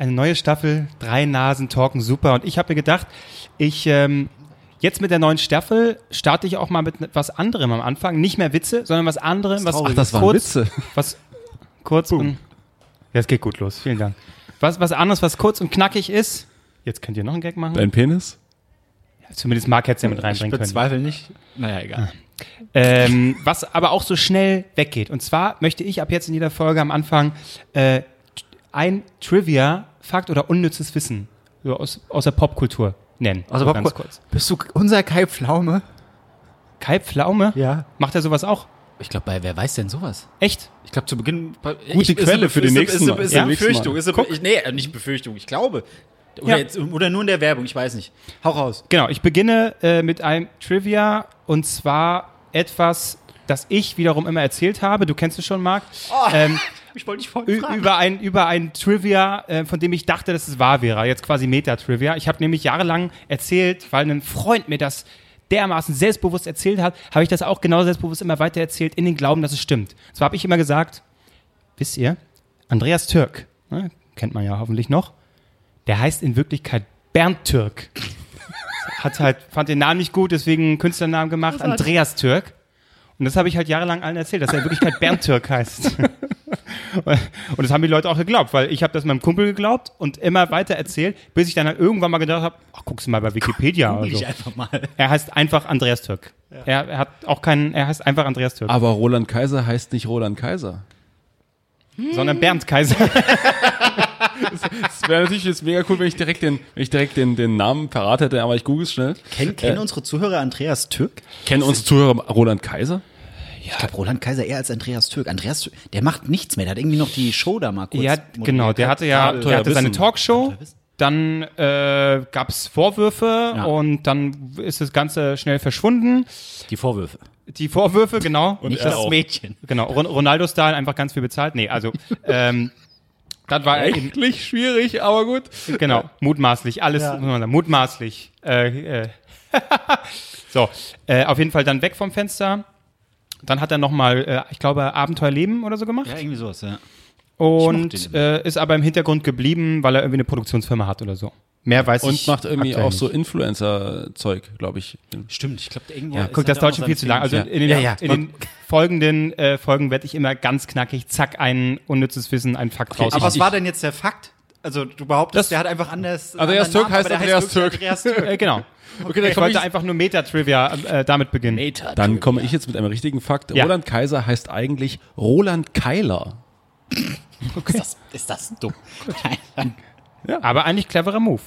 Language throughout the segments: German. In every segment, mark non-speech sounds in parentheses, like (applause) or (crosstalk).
eine neue Staffel, drei Nasen talken super. Und ich habe mir gedacht, ich ähm, jetzt mit der neuen Staffel starte ich auch mal mit was anderem am Anfang. Nicht mehr Witze, sondern was anderem, was Ach, das waren kurz, Witze. was kurz und ja, es geht gut los. Vielen Dank. Was was anderes, was kurz und knackig ist. Jetzt könnt ihr noch einen Gag machen. Dein Penis? Zumindest Mark hätte es ja mit Ich reinbringen können. bezweifle nicht. Naja, egal. Ähm, was aber auch so schnell weggeht. Und zwar möchte ich ab jetzt in jeder Folge am Anfang äh, ein Trivia, Fakt oder unnützes Wissen so aus, aus der Popkultur nennen. Also so Popcorn, bist du unser Kai Pflaume? Kai Pflaume? Ja. Macht er sowas auch? Ich glaube, bei wer weiß denn sowas? Echt? Ich glaube, zu Beginn. Gute Quelle für den nächsten Mal. Ist Ja? eine Befürchtung. Ist eine, ich, nee, äh, nicht Befürchtung. Ich glaube. Oder, Ja. jetzt, oder nur in der Werbung. Ich weiß nicht. Hau raus. Genau, ich beginne äh, mit einem Trivia und zwar etwas, das ich wiederum immer erzählt habe. Du kennst es schon, Marc. Ähm, Ich wollte dich Ü- über ein, über ein Trivia, äh, von dem ich dachte, dass es wahr wäre. Jetzt quasi Meta-Trivia. Ich habe nämlich jahrelang erzählt, weil ein Freund mir das dermaßen selbstbewusst erzählt hat, habe ich das auch genau selbstbewusst immer weiter erzählt, in den Glauben, dass es stimmt. Zwar habe ich immer gesagt, wisst ihr, Andreas Türk, ne, kennt man ja hoffentlich noch, der heißt in Wirklichkeit Bernd Türk. (laughs) Hat halt, fand den Namen nicht gut, deswegen einen Künstlernamen gemacht, Andreas Türk. Und das habe ich halt jahrelang allen erzählt, dass er in Wirklichkeit Bernd Türk heißt. (laughs) Und das haben die Leute auch geglaubt, weil ich habe das meinem Kumpel geglaubt und immer weiter erzählt, bis ich dann halt irgendwann mal gedacht habe, ach, guckst du mal bei Wikipedia oder so. Ich einfach mal. Er heißt einfach Andreas Türk. Er, er hat auch keinen, er heißt einfach Andreas Türk, Aber Roland Kaiser heißt nicht Roland Kaiser. sondern Bernd Kaiser. (laughs) Es wäre natürlich jetzt mega cool, wenn ich direkt den, wenn ich direkt den, den Namen parat hätte, aber ich google es schnell. Kennen, kennen unsere Zuhörer Andreas Türk? Kennen unsere Zuhörer Roland Kaiser? Ich glaube, Roland Kaiser eher als Andreas Türk. Andreas Türk, der macht nichts mehr. Der hat irgendwie noch die Show da mal kurz. Ja, genau, der hatte ja, der hatte seine. Talkshow, dann äh, gab es Vorwürfe Ja. und dann ist das Ganze schnell verschwunden. Die Vorwürfe. Die Vorwürfe, genau. Nicht er das auch. Mädchen. Genau, Ron Ronaldo-Style, einfach ganz viel bezahlt. Nee, also, (laughs) ähm, das war eben, Rechtlich schwierig, aber gut. genau, mutmaßlich, alles, muss man sagen, mutmaßlich. Äh, äh. (laughs) so, äh, auf jeden Fall dann weg vom Fenster. Dann hat er nochmal, äh, ich glaube, Abenteuerleben oder so gemacht. Ja, irgendwie sowas, ja. und äh, ist aber im Hintergrund geblieben, weil er irgendwie eine Produktionsfirma hat oder so. Mehr weiß Und ich macht irgendwie auch so nicht. Influencer-Zeug, glaube ich. Stimmt, ich glaube, irgendwo. Ja, guck, das er dauert schon viel zu lang. Also Filme. in den, ja, ja. in den folgenden äh, Folgen werde ich immer ganz knackig, zack, ein unnützes Wissen, ein Fakt raus. Aber was war denn jetzt der Fakt? Also du behauptest, Das- der hat einfach anders. Andreas Türk Namen, heißt Andreas wirklich Türk. Andreas Türk. (laughs) Äh, genau. Okay, dann Ich wollte ich, einfach nur Meta-Trivia äh, damit beginnen. Meta. dann komme ich jetzt mit einem richtigen Fakt. Ja. Roland Kaiser heißt eigentlich Roland Keiler. Ist, das, ist das dumm? Aber eigentlich cleverer Move.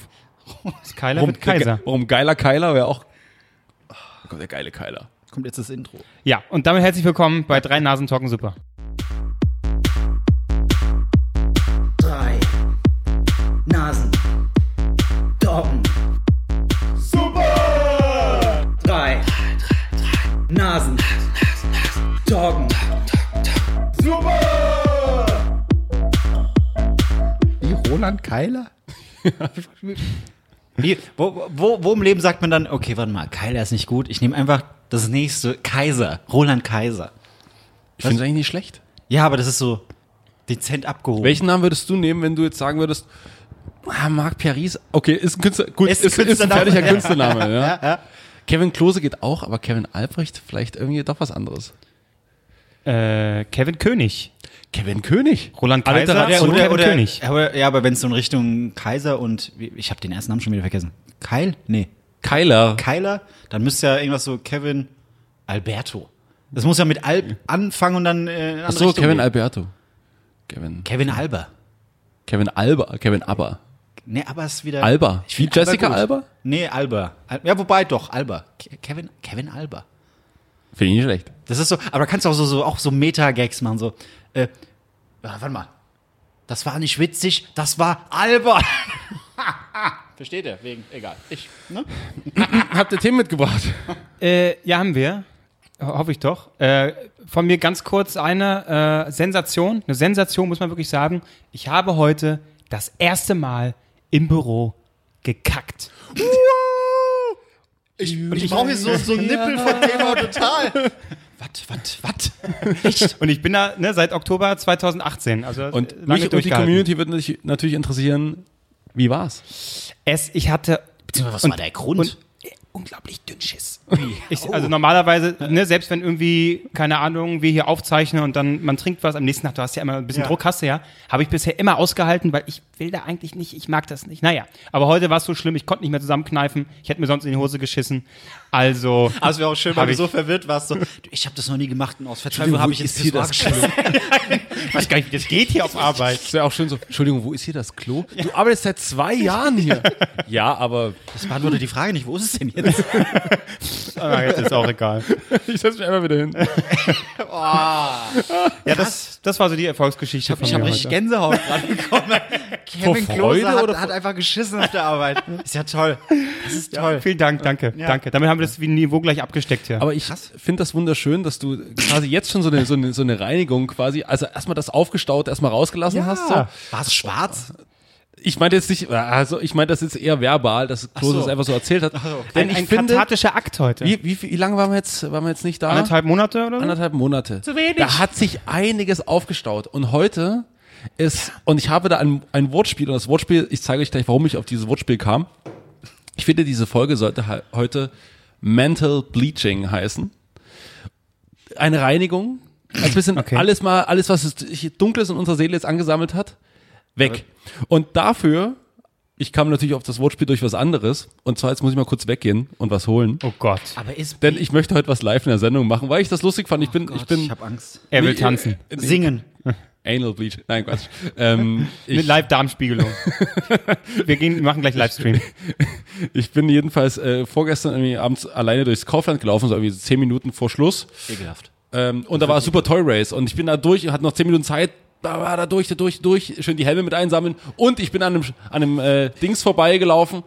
Das Keiler Warum, wird Kaiser. warum geiler Keiler wäre auch. Oh Gott, der geile Keiler. Kommt jetzt das Intro. Ja, und damit herzlich willkommen bei Drei Nasen Talken Super. Nasen. Doggen. Super! Drei Nasen. Doggen. Wie Roland Keiler? (laughs) Wie, wo, wo, wo im Leben sagt man dann, okay, warte mal, Keiler ist nicht gut, ich nehme einfach das nächste, Kaiser, Roland Kaiser. Ich finde es eigentlich nicht schlecht. Ja, aber das ist so dezent abgehoben. Welchen Namen würdest du nehmen, wenn du jetzt sagen würdest, ah, Marc Paris, okay, ist ein Künstler, gut, Ist ist, ein ist, ein Künstlername. fertiger Ja. Künstlername, (laughs) ja. Kevin Klose geht auch, aber Kevin Albrecht vielleicht irgendwie doch was anderes. Äh, Kevin König. Kevin König. Roland Kaiser Alliteration. und Kevin König. Aber, ja, aber wenn es so in Richtung Kaiser und, ich habe den ersten Namen schon wieder vergessen. Keil? Nee. Keiler. Keiler, dann müsste ja irgendwas so Kevin Alberto. Das muss ja mit Alb anfangen und dann äh, Achso, Richtung Kevin gehen. Alberto. Kevin, Kevin Alber. Kevin Alba, Kevin Aber. Nee, aber ist wieder. Alba. Ich Wie Jessica gut. Alba? Nee, Alba. Al- Ja, wobei doch, Alba. Ke- Kevin, Kevin Alba. Finde ich nicht schlecht. Das ist so, aber da kannst du auch so, so, auch so Meta-Gags machen, so, äh, ja, warte mal. Das war nicht witzig, das war Alba. (laughs) Versteht ihr? Wegen, egal. Ich, ne? (laughs) Habt ihr Themen mitgebracht? Äh, ja, haben wir. Ho- Hoffe ich doch. Äh, von mir ganz kurz eine äh, Sensation. Eine Sensation muss man wirklich sagen. Ich habe heute das erste Mal im Büro gekackt. Ich, und ich brauche jetzt so, so einen Nippel von Thema total. (laughs) Was, was, was? Echt? Und ich bin da ne, seit Oktober 2018. Also Und mich und die. Community würde natürlich- natürlich interessieren, wie war's? Es, ich hatte Beziehungsweise, was Und- war der Grund? und unglaublich dünn Schiss. Ich, also normalerweise, ne, selbst wenn irgendwie, keine Ahnung, wir hier aufzeichnen und dann man trinkt was, am nächsten Tag, du hast ja immer ein bisschen Ja. Druck, hast du ja, habe ich bisher immer ausgehalten, weil ich will da eigentlich nicht, ich mag das nicht. Naja, aber heute war es so schlimm, ich konnte nicht mehr zusammenkneifen, ich hätte mir sonst in die Hose geschissen. Also, Aber es wäre auch schön, weil du so verwirrt warst. So, ich habe das noch nie gemacht und aus Verzweiflung habe ich jetzt hier das geschissen. ich weiß gar nicht, wie das geht hier auf Arbeit. Das wäre auch schön so, Entschuldigung, wo ist hier das Klo? Du arbeitest seit zwei Jahren hier. ja, aber Das beantwortet die Frage nicht. Wo ist es denn jetzt? Ah, jetzt ist auch egal. ich setze mich einfach wieder hin. Ja, das, das war so die Erfolgsgeschichte von Ich habe richtig heute. Gänsehaut gerade bekommen. Kevin Vor Klose Freude hat, oder hat einfach geschissen auf der Arbeit. (laughs) Ist ja toll. Das ist toll. Vielen Dank, danke, danke. Damit haben wir das Niveau gleich abgesteckt hier. Aber ich finde das wunderschön, dass du quasi jetzt schon so eine, so eine, so eine Reinigung quasi, also erstmal das aufgestaut erstmal rausgelassen hast. So. War es schwarz? Ich meinte jetzt nicht, also ich meinte das jetzt eher verbal, dass Klose so. das einfach so erzählt hat. Denn ein, ich ein finde, kathartischer Akt heute. wie, wie, wie lange waren wir jetzt, waren wir jetzt nicht da? Anderthalb Monate oder so? Anderthalb Monate. Zu wenig. Da hat sich einiges aufgestaut. Und heute ist, und ich habe da ein, ein Wortspiel, und das Wortspiel, ich zeige euch gleich, warum ich auf dieses Wortspiel kam. Ich finde, diese Folge sollte he- heute Mental Bleaching heißen. Eine Reinigung. Ein bisschen (laughs) Okay. alles mal, alles, was es Dunkles in unserer Seele jetzt angesammelt hat, weg. Und dafür, ich kam natürlich auf das Wortspiel durch was anderes. Und zwar, jetzt muss ich mal kurz weggehen und was holen. Oh Gott. Aber ist Denn ich möchte heute was live in der Sendung machen, weil ich das lustig fand. Ich bin, ich bin ich habe Angst. Er will Nee, tanzen. äh, Singen. Anal Bleach. Nein, Quatsch. ähm, (laughs) Mit Live-Darmspiegelung. (laughs) wir gehen, machen gleich Livestream. (laughs) ich bin jedenfalls äh, vorgestern irgendwie abends alleine durchs Kaufland gelaufen, so irgendwie zehn Minuten vor Schluss. Ekelhaft. Ähm, und da war Super Toy Race und ich bin da durch, hatte noch zehn Minuten Zeit, da war da durch, da durch, durch, schön die Helme mit einsammeln und ich bin an einem, an einem äh, Dings vorbeigelaufen.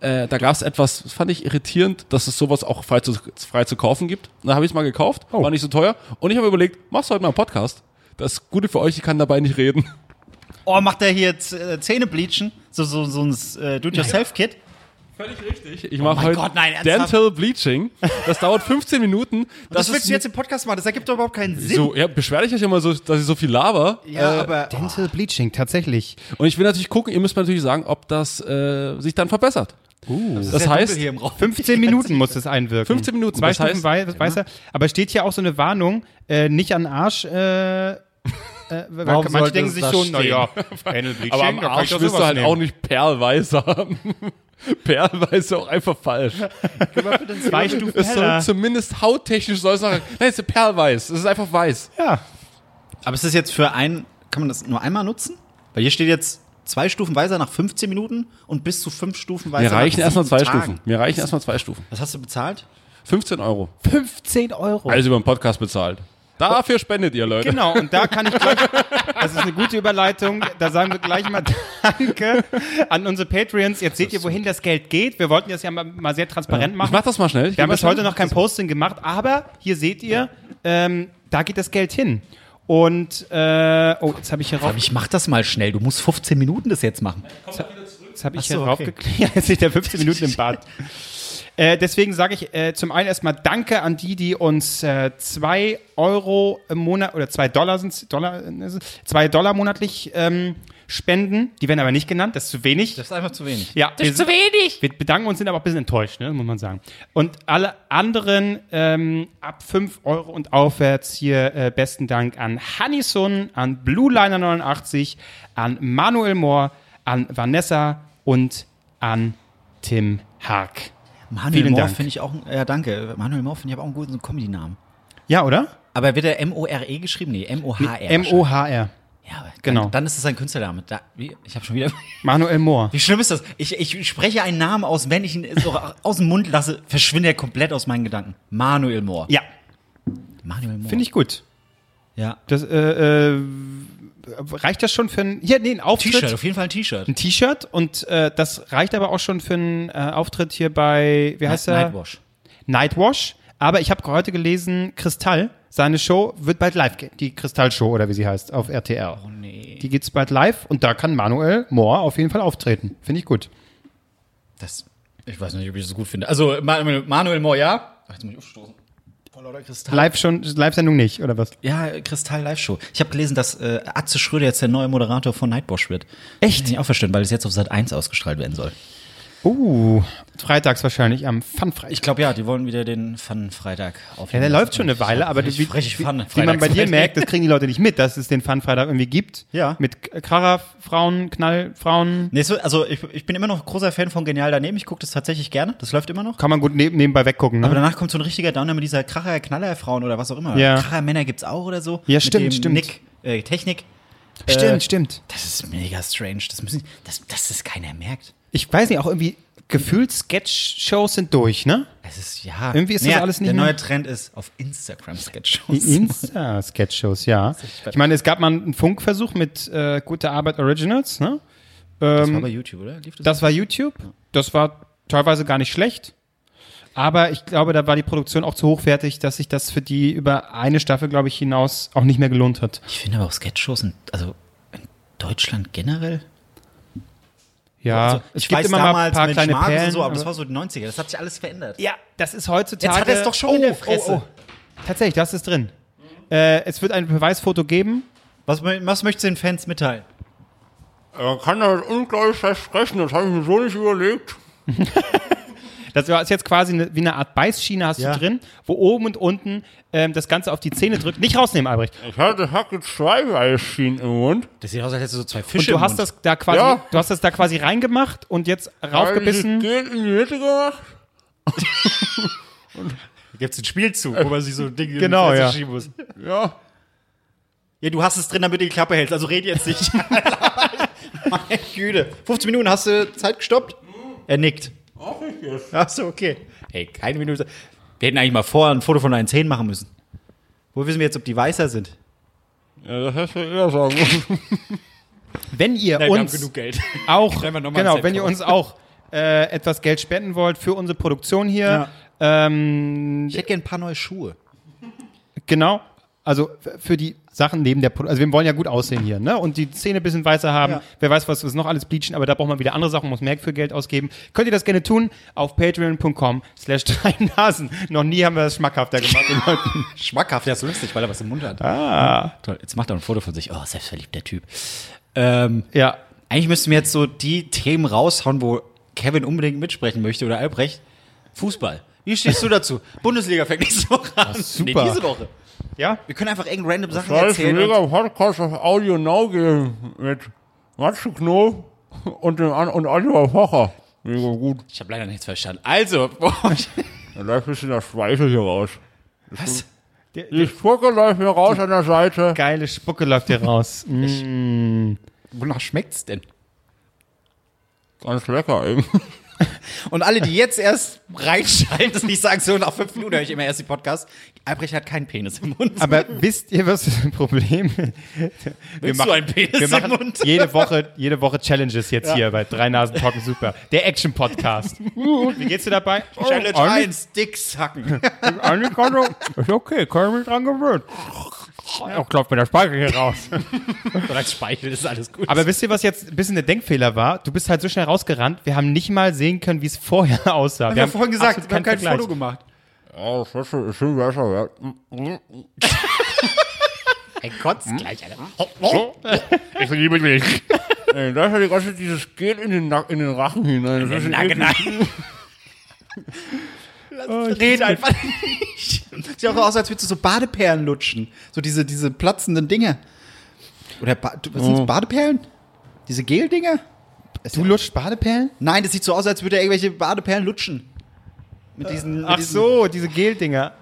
Äh, da gab es etwas, das fand ich irritierend, dass es sowas auch frei zu, frei zu kaufen gibt. Und da habe ich es mal gekauft, war nicht so teuer. Und ich habe überlegt, machst du heute mal einen Podcast? Das Gute für euch, ich kann dabei nicht reden. Oh, macht der hier jetzt äh, Zähne bleachen? So, so, so ein äh, Do-it-yourself-Kit? Völlig richtig. Ich mache mein heute Gott, nein? Dental Bleaching. Das dauert 15 Minuten. Das, ist willst du jetzt im Podcast machen? Das ergibt doch überhaupt keinen Sinn. so, ja, beschwer dich euch immer so, dass ich so viel laber. Ja, äh, aber Dental Bleaching, tatsächlich. Und ich will natürlich gucken, ihr müsst mir natürlich sagen, ob das äh, sich dann verbessert. Uh. das dunkel heißt, hier im Raum. 15 (laughs) Minuten muss es einwirken. 15 Minuten, Zwei das Stufen heißt- weiß, weiß er. Aber steht hier auch so eine Warnung, äh, nicht an den Arsch, äh, äh, (laughs) Warum manche denken sich schon, naja, (laughs) aber am Arsch wirst du halt nehmen. auch nicht perlweiß haben. perlweiß ist auch einfach falsch. Zwei Stufen Es soll zumindest hauttechnisch soll es noch, nein, es ist perlweiß. Es ist einfach weiß. Ja. Aber ist das jetzt für ein, kann man das nur einmal nutzen? Weil hier steht jetzt zwei Stufen weiser nach 15 Minuten und bis zu fünf Stufen weiser Mir reichen erstmal zwei Tagen. Stufen. Mir reichen erstmal zwei Stufen. Was hast du bezahlt? 15 Euro. 15 Euro. Alles über den Podcast bezahlt. Dafür spendet ihr, Leute. Genau, und da kann ich gleich, das ist eine gute Überleitung, da sagen wir gleich mal Danke an unsere Patreons. Jetzt seht ihr, wohin das Geld geht. Wir wollten das ja mal, mal sehr transparent Ich machen. mach das mal schnell. Ich Wir haben bis heute noch kein Posting gemacht, aber hier seht ihr, ähm, da geht das Geld hin. Und, äh, oh, jetzt habe ich hier rauf, ich mach das mal schnell. Du musst 15 Minuten das jetzt machen. jetzt habe ich Ach hier so, okay. raufgeklickt. (laughs) Ja, jetzt liegt der 15 Minuten im Bad. (laughs) Äh, deswegen sage ich äh, zum einen erstmal Danke an die, die uns 2 Euro im Monat oder 2 Dollar sind Dollar, 2 Dollar monatlich ähm, spenden. Die werden aber nicht genannt, das ist zu wenig. Das ist einfach zu wenig. Ja, das ist zu wenig. Wir bedanken uns, sind aber auch ein bisschen enttäuscht, ne, muss man sagen. Und alle anderen ähm, ab 5 Euro und aufwärts hier äh, besten Dank an Hanison, an BlueLiner89, an Manuel Mohr, an Vanessa und an Tim Hark. Manuel Vielen Mohr Dank. finde ich auch, ja danke. Manuel Mohr finde ich aber auch einen guten Comedy-Namen. Ja, oder? Aber wird er M-O-R-E geschrieben? Nee, M-O-H-R. M-O-H-R. Ja, aber Genau. Dann, dann ist es ein Künstlername. Da, wie, ich habe schon wieder. Manuel Mohr. Wie schlimm ist das? Ich, ich spreche einen Namen aus, wenn ich ihn so (laughs) aus dem Mund lasse, verschwindet er komplett aus meinen Gedanken. Manuel Mohr. Ja, Manuel Mohr. finde ich gut. Ja. Das, äh, äh, reicht das schon für ein, hier, nee, ein Auftritt? T-Shirt, auf jeden Fall ein T-Shirt. ein T-Shirt und äh, das reicht aber auch schon für einen äh, Auftritt hier bei, wie heißt der? Nightwash. Nightwash. Aber ich habe heute gelesen, Kristall, seine Show wird bald live gehen. Die Kristall-Show oder wie sie heißt, auf RTL. Oh nee. Die geht's bald live und da kann Manuel Mohr auf jeden Fall auftreten. Finde ich gut. Das, ich weiß nicht, ob ich das gut finde. Also, Manuel, Manuel Mohr, ja. Ach, jetzt muss ich aufstoßen. Live schon, Live-Sendung nicht, oder was? Ja, Kristall Live Show. Ich habe gelesen, dass äh, Atze Schröder jetzt der neue Moderator von Nightwash wird. Echt? Ich auch verstanden, weil es jetzt auf Sat 1 ausgestrahlt werden soll. Uh, freitags wahrscheinlich am Fun-Freitag. Ich glaube ja, die wollen wieder den Fun-Freitag Ja, aufnehmen. der läuft schon eine Weile, aber wie, Fun- wie, man bei dir (laughs) merkt, das kriegen die Leute nicht mit, dass es den Fun-Freitag irgendwie gibt. Ja. Mit Kracher, Frauen, Knallfrauen. Nee, so, also ich, ich bin immer noch großer Fan von Genial daneben. Ich gucke das tatsächlich gerne. Das läuft immer noch. Kann man gut neben, nebenbei weggucken, ne? Aber danach kommt so ein richtiger Downer mit dieser Kracher, Knaller Frauen oder was auch immer. Ja. Kracher Männer gibt's auch oder so. Ja, Mit stimmt, dem stimmt. Nick, äh, Technik. stimmt, äh, stimmt. Das ist mega strange. Das müssen, dass, dass das keiner merkt. Ich weiß nicht, auch irgendwie gefühlt Sketch-Shows sind durch, ne? Es ist, ja. Irgendwie ist das alles nicht Der neue Trend ist auf Instagram Sketch-Shows. Insta-Sketch-Shows, ja. Ich meine, es gab mal einen Funkversuch mit äh, Gute Arbeit Originals, ne? Das war bei YouTube, oder? Lief das? Das war YouTube. Das war teilweise gar nicht schlecht. Aber ich glaube, da war die Produktion auch zu hochwertig, dass sich das für die über eine Staffel, glaube ich, hinaus auch nicht mehr gelohnt hat. Ich finde aber auch Sketch-Shows, also in Deutschland generell. Ja, also, es ich gibt weiß immer mal ein damals paar mit kleine Perlen. und so, aber das war so die 90er. Das hat sich alles verändert. ja, das ist heutzutage. Jetzt hat er es doch schon in der Fresse. Tatsächlich, das ist drin. Äh, es wird ein Beweisfoto geben. Was, was möchtest du den Fans mitteilen? Man kann das unglaublich versprechen, das habe ich mir so nicht überlegt. (laughs) Das ist jetzt quasi eine, wie eine Art Beißschiene hast Ja. du drin, wo oben und unten ähm, das Ganze auf die Zähne drückt. Nicht rausnehmen, Albrecht. Ich hatte Hacke zwei Weißschienen im Mund. Das sieht aus, als hättest du so zwei Und Fische du im hast Mund. das da quasi, Ja. du hast das da quasi reingemacht und jetzt raufgebissen. ich in die Mitte gemacht. Da gibt's einen Spielzug, wo man sich so Dinge Genau, in die ja. Fresse schieben muss. Ja. Ja, du hast es drin, damit du die Klappe hältst, also red jetzt nicht. (laughs) Meine Güte. 15 Minuten hast du Zeit gestoppt? Er nickt. Ach, ich jetzt. Ach so, okay. Hey, keine Minute. Wir hätten eigentlich mal vor ein Foto von deinen Zähnen machen müssen. Wo wissen wir jetzt, ob die weißer sind? Ja, das hättest du eher sagen müssen. (laughs) Wenn ihr Nein, wir haben uns genug Geld. auch, (laughs) Stellen wir noch mal ein genau, wenn ihr uns auch äh, etwas Geld spenden wollt für unsere Produktion hier, ähm, Ich hätte gerne ein paar neue Schuhe. genau, also für die Sachen neben der Produktion, also wir wollen ja gut aussehen hier, ne? Und die Zähne ein bisschen weißer haben. Ja. Wer weiß, was wir noch alles bleachen, aber da braucht man wieder andere Sachen, muss mehr für Geld ausgeben. Könnt ihr das gerne tun auf patreon.com slash drei Nasen. Noch nie haben wir das schmackhafter gemacht den (laughs) Leuten. Schmackhaft, ja, ist lustig, weil er was im Mund hat. Ah. Toll, jetzt macht er ein Foto von sich. Oh, selbstverliebt, der Typ. Ähm, Ja, eigentlich müssten wir jetzt so die Themen raushauen, wo Kevin unbedingt mitsprechen möchte oder Albrecht. Fußball. Wie stehst du dazu? Bundesliga fängt nächste Woche an. super. Nee, diese Woche. Ja. Wir können einfach irgendeine random Sachen erzählen. mega Und Podcast auf Audio Now geben mit Matze Knob und, dem, und Oliver Pocher. Mega gut. ich habe leider nichts verstanden. Also, (laughs) Da läuft ein bisschen der Speichel hier raus. was? Die Spucke läuft mir raus an der Seite. Geile Spucke läuft hier raus. (laughs) Mm. Wonach schmeckt's denn? Ganz lecker eben. (laughs) Und alle, die jetzt erst reinschalten und nicht sagen, so nach fünf Minuten höre ich immer erst die Podcast. Albrecht hat keinen Penis im Mund. Aber wisst ihr, was das Problem ist? Wir Willst du einen Penis wir im machen Mund? jede Woche, jede Woche Challenges jetzt hier bei Drei Nasen Talken Super. Der Action-Podcast. Wie geht's dir dabei? Challenge Oh, eigentlich- 1, Dicks hacken. Ist okay, kann ich mich dran gewöhnen. Auch klopft mir der Speichel hier raus. (laughs) Und als Speichel ist alles gut. Aber wisst ihr, was jetzt ein bisschen der Denkfehler war? Du bist halt so schnell rausgerannt, wir haben nicht mal sehen können, wie es vorher (laughs) aussah. wir haben vorhin gesagt, wir haben kein Vergleich. Foto gemacht. Ja, das ist schon besser. Ja. (laughs) Ey, kotzt gleich, Alter. Ich liebe dich. Ey, da ist ja die ganze Zeit dieses Gel in den, Nack- in den Rachen hinein. Das ist Nein, eklig. nein. Red einfach nicht. Sieht auch aus, als würdest du so Badeperlen lutschen. So diese, diese platzenden Dinge. Oder ba was Oh. Badeperlen? Diese Gel-Dinger? Du lutscht Badeperlen? Nein, das sieht so aus, als würde er irgendwelche Badeperlen lutschen. Mit diesen, mit Ach diesen so, diese Geldinger.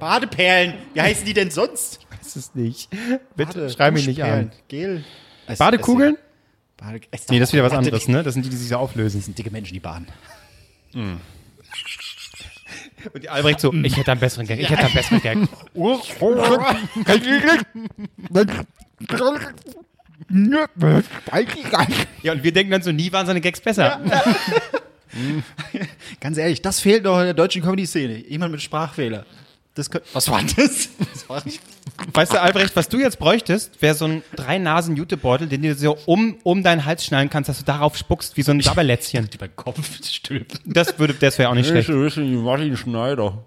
Badeperlen. Wie heißen die denn sonst? Ist es nicht. Bitte, Bade- schrei mich nicht an. Gel. Es- Badekugeln? es- Bade es- Nee, das ist wieder was anderes, ne? Das sind die, die sich so auflösen. Das sind dicke Menschen, die baden. Und Albrecht so, ich hätte einen besseren Gag, ich hätte einen besseren Gag. Ja, und wir denken dann so, nie waren seine Gags besser. (laughs) Ganz ehrlich, das fehlt noch in der deutschen Comedy-Szene. Jemand mit Sprachfehler. Das was war das? (laughs) das war nicht, Weißt du, Albrecht, was du jetzt bräuchtest, wäre so ein drei-Nasen-Jutebeutel, den du so um, um deinen Hals schnallen kannst, dass du darauf spuckst, wie so ein Sabberlätzchen. über (laughs) Kopf stülpen. Das würde, das wäre auch nicht Ich schlecht. Martin Schneider.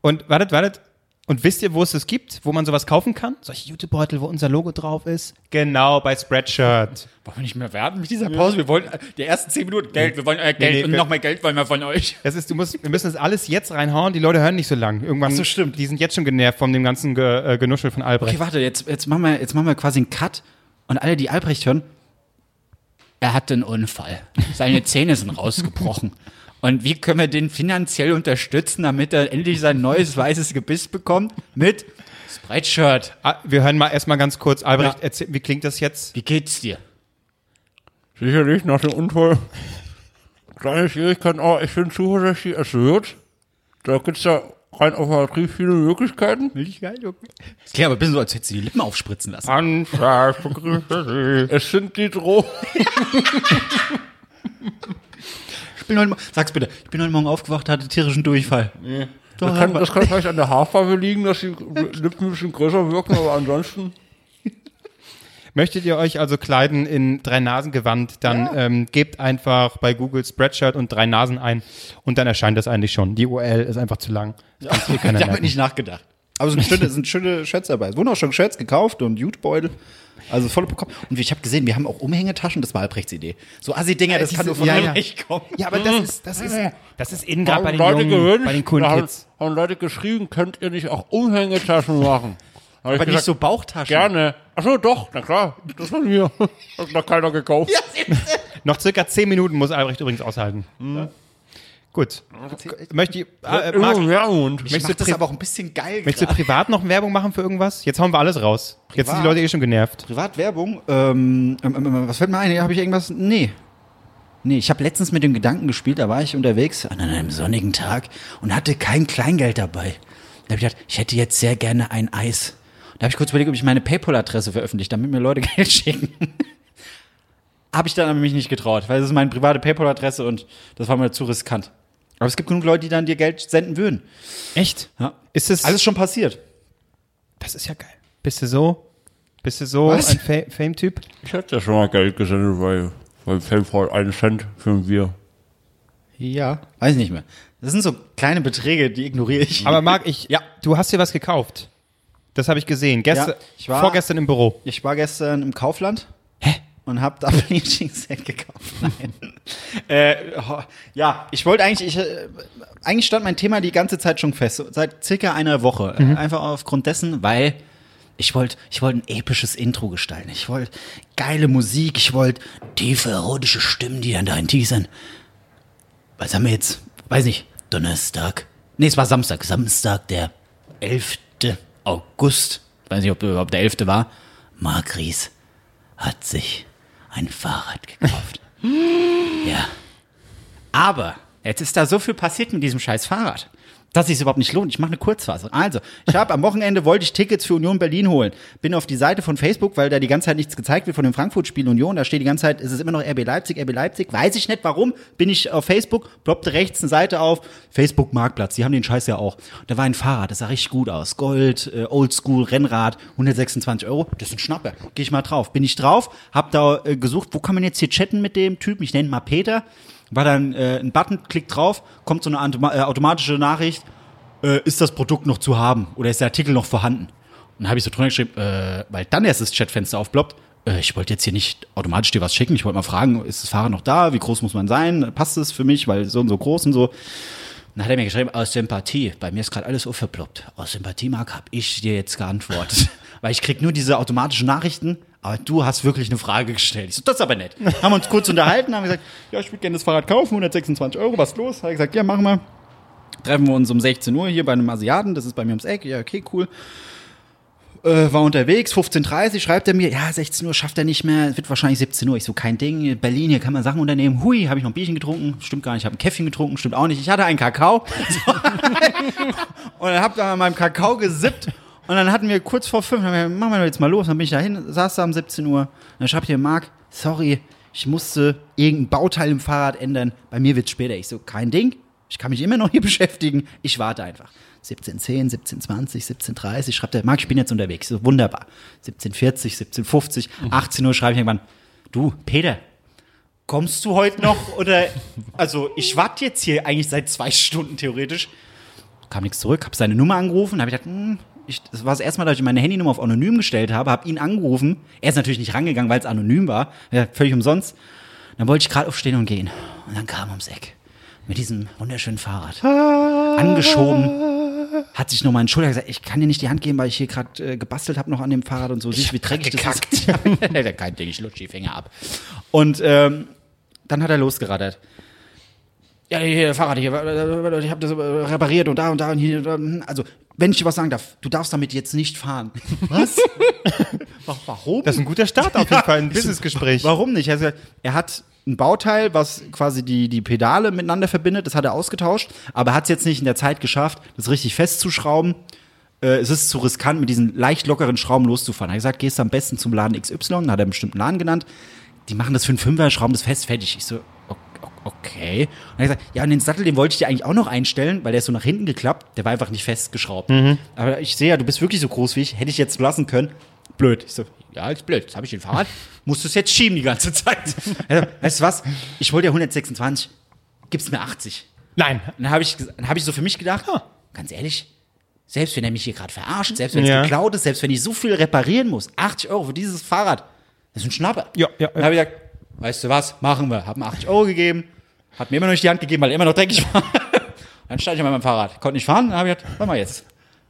Und wartet, wartet. Und wisst ihr, wo es das gibt, wo man sowas kaufen kann? Solche Jutebeutel, wo unser Logo drauf ist? Genau, bei Spreadshirt. Wollen wir nicht mehr werden mit dieser Pause? Wir wollen äh, die ersten zehn Minuten Geld, wir wollen euer Geld nee, und noch mehr Geld wollen wir von euch. Das ist, du musst, wir müssen das alles jetzt reinhauen. Die Leute hören nicht so lang. Irgendwann, Ach so, stimmt. Die sind jetzt schon genervt von dem ganzen Ge, äh, Genuschel von Albrecht. Okay, warte, jetzt, jetzt, machen wir, jetzt machen wir quasi einen Cut und alle, die Albrecht hören, er hatte einen Unfall. Seine Zähne sind rausgebrochen. (laughs) Und wie können wir den finanziell unterstützen, damit er endlich sein neues weißes Gebiss bekommt? Mit Spreadshirt. Ah, wir hören mal erstmal ganz kurz. Albrecht, Ja. erzähl, wie klingt das jetzt? Wie geht's dir? Sicherlich nach dem Unfall. Kleine Schwierigkeiten, aber ich bin zuversichtlich, es wird. Da gibt's ja rein operativ viele Möglichkeiten. Ist klar, aber ein bisschen so, als hättest du die Lippen aufspritzen lassen. Anschlag, begrüße Sie. Es sind die Drohungen. (laughs) Ich bin heute, Mo- sag's bitte, ich bin heute Morgen aufgewacht, hatte tierischen Durchfall. Doch, Das kann, das kann vielleicht an der Haarfarbe liegen, dass die (laughs) Lippen ein bisschen größer wirken, aber ansonsten. (laughs) Möchtet ihr euch also kleiden in drei Nasen Gewand, dann ähm, gebt einfach bei Google Spreadshirt und drei Nasen ein und dann erscheint das eigentlich schon. Die URL ist einfach zu lang. Da wird merken. nicht nachgedacht. Aber es sind schöne, sind schöne Shirts dabei. Es wurden auch schon Shirts gekauft und Jutebeutel. Also volle Programm. Und ich habe gesehen, wir haben auch Umhängetaschen, das war Albrechts Idee. So Assi-Dinger, das kann nur von ja, ja. Albrecht kommen. Ja, aber das ist, das ist, das ist innen gerade bei den Leute Jungen, gewöhnlich, bei den coolen haben, Kids. haben Leute geschrieben, könnt ihr nicht auch Umhängetaschen machen? (laughs) Aber nicht gesagt, so Bauchtaschen. Gerne. Achso, doch, na klar. Das von mir. (laughs) Hat noch keiner gekauft. Noch circa zehn Minuten muss Albrecht übrigens aushalten. Ja. Gut. Möchte ich, äh, äh, Marc. Ich Möchtest mach du das aber auch ein bisschen geil möchtest du grad. privat noch Werbung machen für irgendwas? Jetzt hauen wir alles raus. Jetzt sind die Leute eh schon genervt. Privatwerbung? Ähm, ähm, ähm, was fällt mir ein? Habe ich irgendwas? Nee. Nee, ich habe letztens mit dem Gedanken gespielt, da war ich unterwegs an einem sonnigen Tag und hatte kein Kleingeld dabei. Da habe ich gedacht, ich hätte jetzt sehr gerne ein Eis. Da habe ich kurz überlegt, ob ich meine PayPal-Adresse veröffentliche, damit mir Leute (laughs) Geld schicken. habe ich dann aber mich nicht getraut, weil das ist meine private PayPal-Adresse und das war mir zu riskant. Aber es gibt genug Leute, die dann dir Geld senden würden. Echt? Ja. Ist es, Alles schon passiert. das ist ja geil. Bist du so, bist du so Was? ein Fa Fame-Typ? Ich hätte ja schon mal Geld gesendet, weil, weil PayPal einen Cent für ein Bier. Ja. Weiß ich nicht mehr. Das sind so kleine Beträge, die ignoriere ich. Aber Marc, ich, Ja. du hast dir was gekauft. Das habe ich gesehen. Gestern, Ja, ich war- vorgestern im Büro. Ich war gestern im Kaufland. Hä? Und hab da (laughs) Bleaching Set gekauft. Nein. äh, ja, ich wollte eigentlich, ich, äh, eigentlich stand mein Thema die ganze Zeit schon fest. Seit circa einer Woche. Äh, Einfach aufgrund dessen, weil ich wollte ich wollte ein episches Intro gestalten. Ich wollte geile Musik. Ich wollte tiefe, erotische Stimmen, die dann dahin teasern. Was haben wir jetzt? Weiß nicht. Donnerstag. Nee, es war Samstag. Samstag, der 11. August. Weiß nicht, ob überhaupt der 11. war. Marc Ries hat sich ein Fahrrad gekauft. (gasps) ja. Aber jetzt ist da so viel passiert mit diesem scheiß Fahrrad, dass es überhaupt nicht lohnt. Ich mache eine Kurzfassung. Also, ich habe am Wochenende wollte ich Tickets für Union Berlin holen. Bin auf die Seite von Facebook, weil da die ganze Zeit nichts gezeigt wird von dem Frankfurt-Spiel Union. Da steht die ganze Zeit, ist es immer noch RB Leipzig, RB Leipzig. Weiß ich nicht warum. Bin ich auf Facebook, ploppte rechts eine Seite auf. Facebook Marktplatz. Die haben den Scheiß ja auch. Da war ein Fahrrad, das sah richtig gut aus. Gold, äh, Oldschool, Rennrad, 126 Euro. Das ist ein Schnapper. Gehe ich mal drauf. Bin ich drauf, hab da äh, gesucht, wo kann man jetzt hier chatten mit dem Typen? Ich nenne mal Peter. War dann äh, ein Button, klick drauf, kommt so eine äh, automatische Nachricht, äh, ist das Produkt noch zu haben oder ist der Artikel noch vorhanden? Und dann habe ich so drunter geschrieben, äh, weil dann erst das Chatfenster aufploppt, äh, ich wollte jetzt hier nicht automatisch dir was schicken, ich wollte mal fragen, ist das Fahrrad noch da, wie groß muss man sein, passt es für mich, weil so und so groß und so. Und dann hat er mir geschrieben, aus Sympathie, bei mir ist gerade alles aufgeploppt. Aus Sympathie, Marc, habe ich dir jetzt geantwortet. (laughs) Weil ich krieg nur diese automatischen Nachrichten, aber du hast wirklich eine Frage gestellt. Ich so, das ist aber nett. haben uns kurz unterhalten, haben gesagt, ja, ich würde gerne das Fahrrad kaufen, 126 Euro, was ist los? Hat er gesagt, ja, machen wir. Treffen wir uns um 16 Uhr hier bei einem Asiaten, das ist bei mir ums Eck, ja, okay, cool. Äh, war unterwegs, 15.30 Uhr, schreibt er mir, ja, 16 Uhr schafft er nicht mehr, es wird wahrscheinlich 17 Uhr. Ich so, kein Ding, Berlin, hier kann man Sachen unternehmen. Hui, habe ich noch ein Bierchen getrunken? Stimmt gar nicht, ich habe ein Käffchen getrunken, stimmt auch nicht. Ich hatte einen Kakao. (laughs) (laughs) und dann hab da an meinem Kakao gesippt. Und dann hatten wir kurz vor fünf, dann haben wir, machen wir doch jetzt mal los. Dann bin ich da hin, saß da um 17 Uhr. Dann schreibt hier Marc, sorry, ich musste irgendein Bauteil im Fahrrad ändern. Bei mir wird's später. Ich so, kein Ding. Ich kann mich immer noch hier (laughs) beschäftigen. Ich warte einfach. 17.10, 17.20, 17.30 schreibt er, Marc, ich bin jetzt unterwegs. So, wunderbar. 17.40, 17.50, 18 Uhr schreibe ich irgendwann, du, Peter, kommst du heute noch? (laughs) Oder, also, ich warte jetzt hier eigentlich seit zwei Stunden theoretisch. kam nichts zurück, habe seine Nummer angerufen, habe ich gedacht, hm, ich, das war das erste Mal, dass ich meine Handynummer auf anonym gestellt habe, habe ihn angerufen. Er ist natürlich nicht rangegangen, weil es anonym war, ja, völlig umsonst. Dann wollte ich gerade aufstehen und gehen. Und dann kam er ums Eck mit diesem wunderschönen Fahrrad. Angeschoben. Hat sich nochmal entschuldigt, hat gesagt, ich kann dir nicht die Hand geben, weil ich hier gerade äh, gebastelt habe noch an dem Fahrrad und so. Siehst, wie dreckig das ist. (laughs) Kein Ding, ich lutsche die Finger ab. Und ähm, dann hat er losgerattert. Ja, hier, Fahrrad hier, ich habe das repariert und da und da und hier. da. Also, wenn ich dir was sagen darf, du darfst damit jetzt nicht fahren. (laughs) Was? Warum? Das ist ein guter Start auf jeden Fall, ein Businessgespräch. Warum nicht? Also, er hat ein Bauteil, was quasi die, die Pedale miteinander verbindet, das hat er ausgetauscht, aber er hat es jetzt nicht in der Zeit geschafft, das richtig festzuschrauben. Äh, es ist zu riskant, mit diesen leicht lockeren Schrauben loszufahren. Er hat gesagt, gehst du am besten zum Laden XY, da hat er einen bestimmten Laden genannt. Die machen das für einen Fünfer, schrauben das fest, fertig. Ich so, okay. Und er hat gesagt, ja, und den Sattel, den wollte ich dir eigentlich auch noch einstellen, weil der ist so nach hinten geklappt, der war einfach nicht festgeschraubt. Aber ich sehe ja, du bist wirklich so groß wie ich, hätte ich jetzt lassen können. Blöd. Ich so, ja, ist blöd. Jetzt habe ich den Fahrrad, (laughs) musst du es jetzt schieben die ganze Zeit. Also, weißt du was? Ich wollte ja 126, gib's mir 80. Nein. Dann habe ich, dann hab ich so für mich gedacht, ganz ehrlich, selbst wenn er mich hier gerade verarscht, selbst wenn es Ja. geklaut ist, selbst wenn ich so viel reparieren muss, 80 Euro für dieses Fahrrad, das ist ein Schnapper. Ja, ja, Dann habe ich gesagt, weißt du was, machen wir. Hab ihm 80 Euro gegeben, hat mir immer noch nicht die Hand gegeben, weil er immer noch dreckig war. (laughs) Dann stand ich mal mit meinem Fahrrad, konnte nicht fahren, dann habe ich gesagt, warte mal jetzt,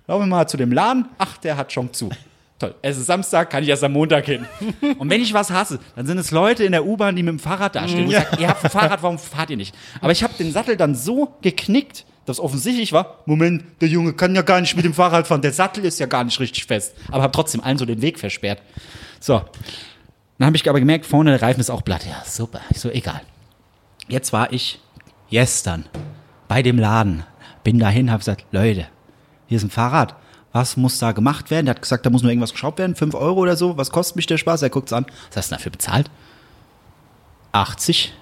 laufen wir mal zu dem Laden, ach, der hat schon zu. Toll, es ist Samstag, kann ich erst am Montag hin. (laughs) Und wenn ich was hasse, dann sind es Leute in der U-Bahn, die mit dem Fahrrad dastehen. Ich sag, ihr habt ein Fahrrad, warum fahrt ihr nicht? Aber ich habe den Sattel dann so geknickt, dass offensichtlich war, Moment, der Junge kann ja gar nicht mit dem Fahrrad fahren, der Sattel ist ja gar nicht richtig fest. Aber habe trotzdem allen so den Weg versperrt. So, dann habe ich aber gemerkt, vorne der Reifen ist auch platt. Ja, super. Ich so, egal. Jetzt war ich gestern bei dem Laden. Bin dahin, habe gesagt, Leute, hier ist ein Fahrrad. Was muss da gemacht werden? Der hat gesagt, da muss nur irgendwas geschraubt werden. 5 Euro oder so. Was kostet mich der Spaß? Er guckt's an. Was hast du dafür bezahlt? 80.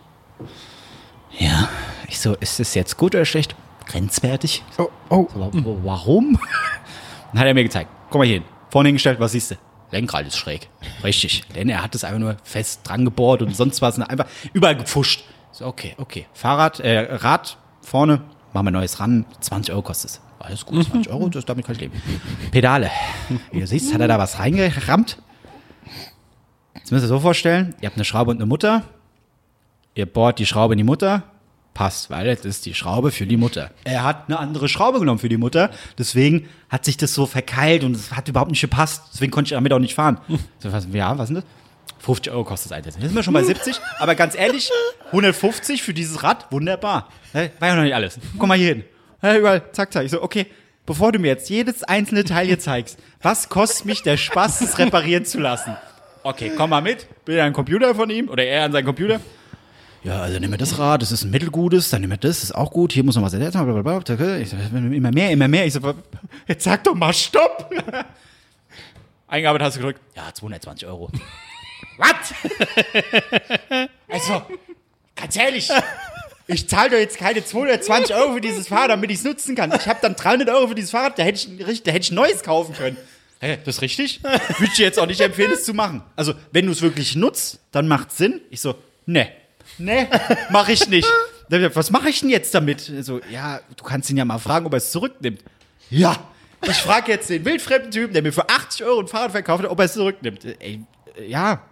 Ja. Ich so, ist das jetzt gut oder schlecht? Grenzwertig. Oh, oh. So, wa- wa- warum? (laughs) Dann hat er mir gezeigt. Komm mal hier hin. Vorne hingestellt, was siehst du? Lenkrad ist schräg. Richtig. Denn er hat es einfach nur fest dran gebohrt und sonst was. Einfach überall gepfuscht. So, okay, okay. Fahrrad, äh, Rad vorne, machen wir neues ran. 20 Euro kostet es. Alles gut, 20 Euro, das, damit kann ich leben. Pedale. Wie du siehst, hat er da was reingerammt. Jetzt müsst ihr so vorstellen, ihr habt eine Schraube und eine Mutter. Ihr bohrt die Schraube in die Mutter. Passt, weil das ist die Schraube für die Mutter. Er hat eine andere Schraube genommen für die Mutter. Deswegen hat sich das so verkeilt und es hat überhaupt nicht gepasst. Deswegen konnte ich damit auch nicht fahren. (laughs) So, was, ja, was ist denn das? 50 Euro kostet das Einzelne. Jetzt sind wir schon bei 70. Aber ganz ehrlich, 150 für dieses Rad, wunderbar. War ja noch nicht alles. Komm mal hier hin. Ja, überall, zack, zack. Ich so, okay, bevor du mir jetzt jedes einzelne Teil hier zeigst, was kostet mich der Spaß, das reparieren zu lassen? Okay, komm mal mit. Bin an den Computer von ihm oder er an seinen Computer. Ja, also nimm mir das Rad, das ist ein mittelgutes, dann nimm mir das, das ist auch gut, hier muss noch was. Ich so, immer mehr, immer mehr. Ich so, jetzt sag doch mal Stopp! (laughs) Eingearbeitet hast du gedrückt, ja, 220 Euro. (laughs) Was? (laughs) also, ganz ehrlich, ich zahle doch jetzt keine 220 Euro für dieses Fahrrad, damit ich es nutzen kann. Ich habe dann 300 Euro für dieses Fahrrad, da hätte ich, ein- da hätte ich ein neues kaufen können. Hä, das ist richtig? Würde ich dir jetzt auch nicht empfehlen, es zu machen. Also, wenn du es wirklich nutzt, dann macht Sinn. Ich so, ne, ne, (laughs) mache ich nicht. Was mache ich denn jetzt damit? So, ja, du kannst ihn ja mal fragen, ob er es zurücknimmt. Ja, ich frage jetzt den wildfremden Typen, der mir für 80 Euro ein Fahrrad verkauft hat, ob er es zurücknimmt. Ey, äh, ja,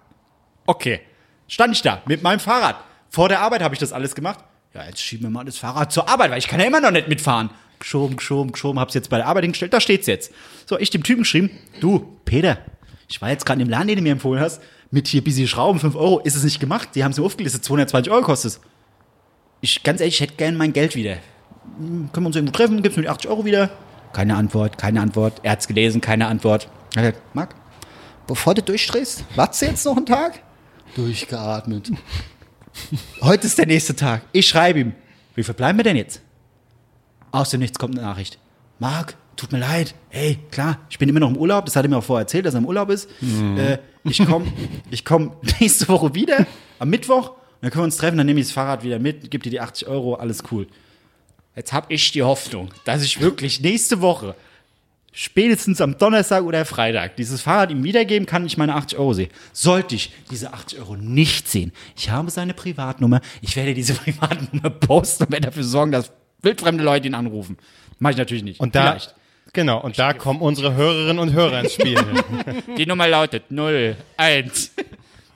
okay. Stand ich da mit meinem Fahrrad. Vor der Arbeit habe ich das alles gemacht. Ja, jetzt schieben wir mal das Fahrrad zur Arbeit, weil ich kann ja immer noch nicht mitfahren. Geschoben, geschoben, geschoben, hab's jetzt bei der Arbeit hingestellt, da steht's jetzt. So, ich dem Typen geschrieben, du, Peter, ich war jetzt gerade im Laden, den du mir empfohlen hast, mit hier bisschen Schrauben, 5 Euro, ist es nicht gemacht. Die haben sie aufgelistet, 220 Euro kostet es. Ich, ganz ehrlich, ich hätte gern mein Geld wieder. Hm, Können wir uns irgendwo treffen, gibt's mir die 80 Euro wieder? Keine Antwort, keine Antwort. Er hat's gelesen, keine Antwort. Er hat gesagt, Marc, bevor du durchdrehst, wartest du jetzt noch einen Tag? Durchgeatmet. (laughs) Heute ist der nächste Tag. Ich schreibe ihm. Wie viel bleiben wir denn jetzt? Aus dem Nichts kommt eine Nachricht. Marc, tut mir leid. Hey, klar, ich bin immer noch im Urlaub. Das hat er mir auch vorher erzählt, dass er im Urlaub ist. Äh, ich komme ich komm (laughs) nächste Woche wieder, am Mittwoch. Und dann können wir uns treffen, dann nehme ich das Fahrrad wieder mit, gib dir die 80 Euro, alles cool. Jetzt habe ich die Hoffnung, dass ich wirklich nächste Woche, spätestens am Donnerstag oder Freitag, dieses Fahrrad ihm wiedergeben kann, ich meine 80 Euro sehe. Sollte ich diese 80 Euro nicht sehen, ich habe seine Privatnummer, ich werde diese (laughs) Privatnummer posten und werde dafür sorgen, dass wildfremde Leute ihn anrufen. Mach ich natürlich nicht. Und da, Vielleicht. Genau, und da kommen unsere Hörerinnen und Hörer ins Spiel. (laughs) Die Nummer lautet 0, 1.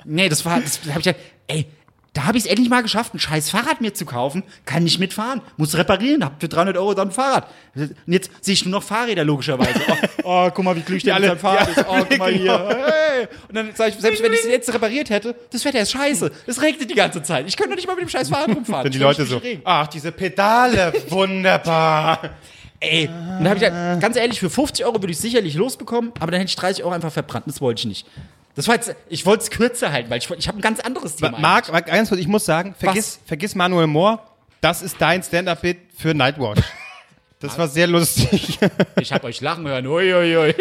nee, das war, das hab ich ja, ey, da habe ich es endlich mal geschafft, ein scheiß Fahrrad mir zu kaufen. Kann nicht mitfahren, muss reparieren, hab für 300 Euro dann ein Fahrrad. Und jetzt sehe ich nur noch Fahrräder, logischerweise. Oh, oh guck mal, wie glücklich der alle- mit seinem Fahrrad die ist. Oh, guck mal hier. Hey. Und dann sage ich, selbst wenn ich es jetzt repariert hätte, das Wetter ist scheiße. Es regnet die ganze Zeit. Ich könnte doch nicht mal mit dem scheiß Fahrrad rumfahren. Dann die Leute so, ach, diese Pedale, wunderbar. (laughs) Ey, und dann habe ich gesagt, ganz ehrlich, für 50 Euro würde ich sicherlich losbekommen, aber dann hätte ich 30 Euro einfach verbrannt. Das wollte ich nicht. Das war jetzt, ich wollte es kürzer halten, weil ich, ich habe ein ganz anderes Thema. Marc, Marc, ganz kurz, ich muss sagen, vergiss, vergiss Manuel Mohr, das ist dein Stand-Up-Bit für Nightwatch. Das war sehr lustig. (laughs) Ich hab euch lachen hören. Uiuiui.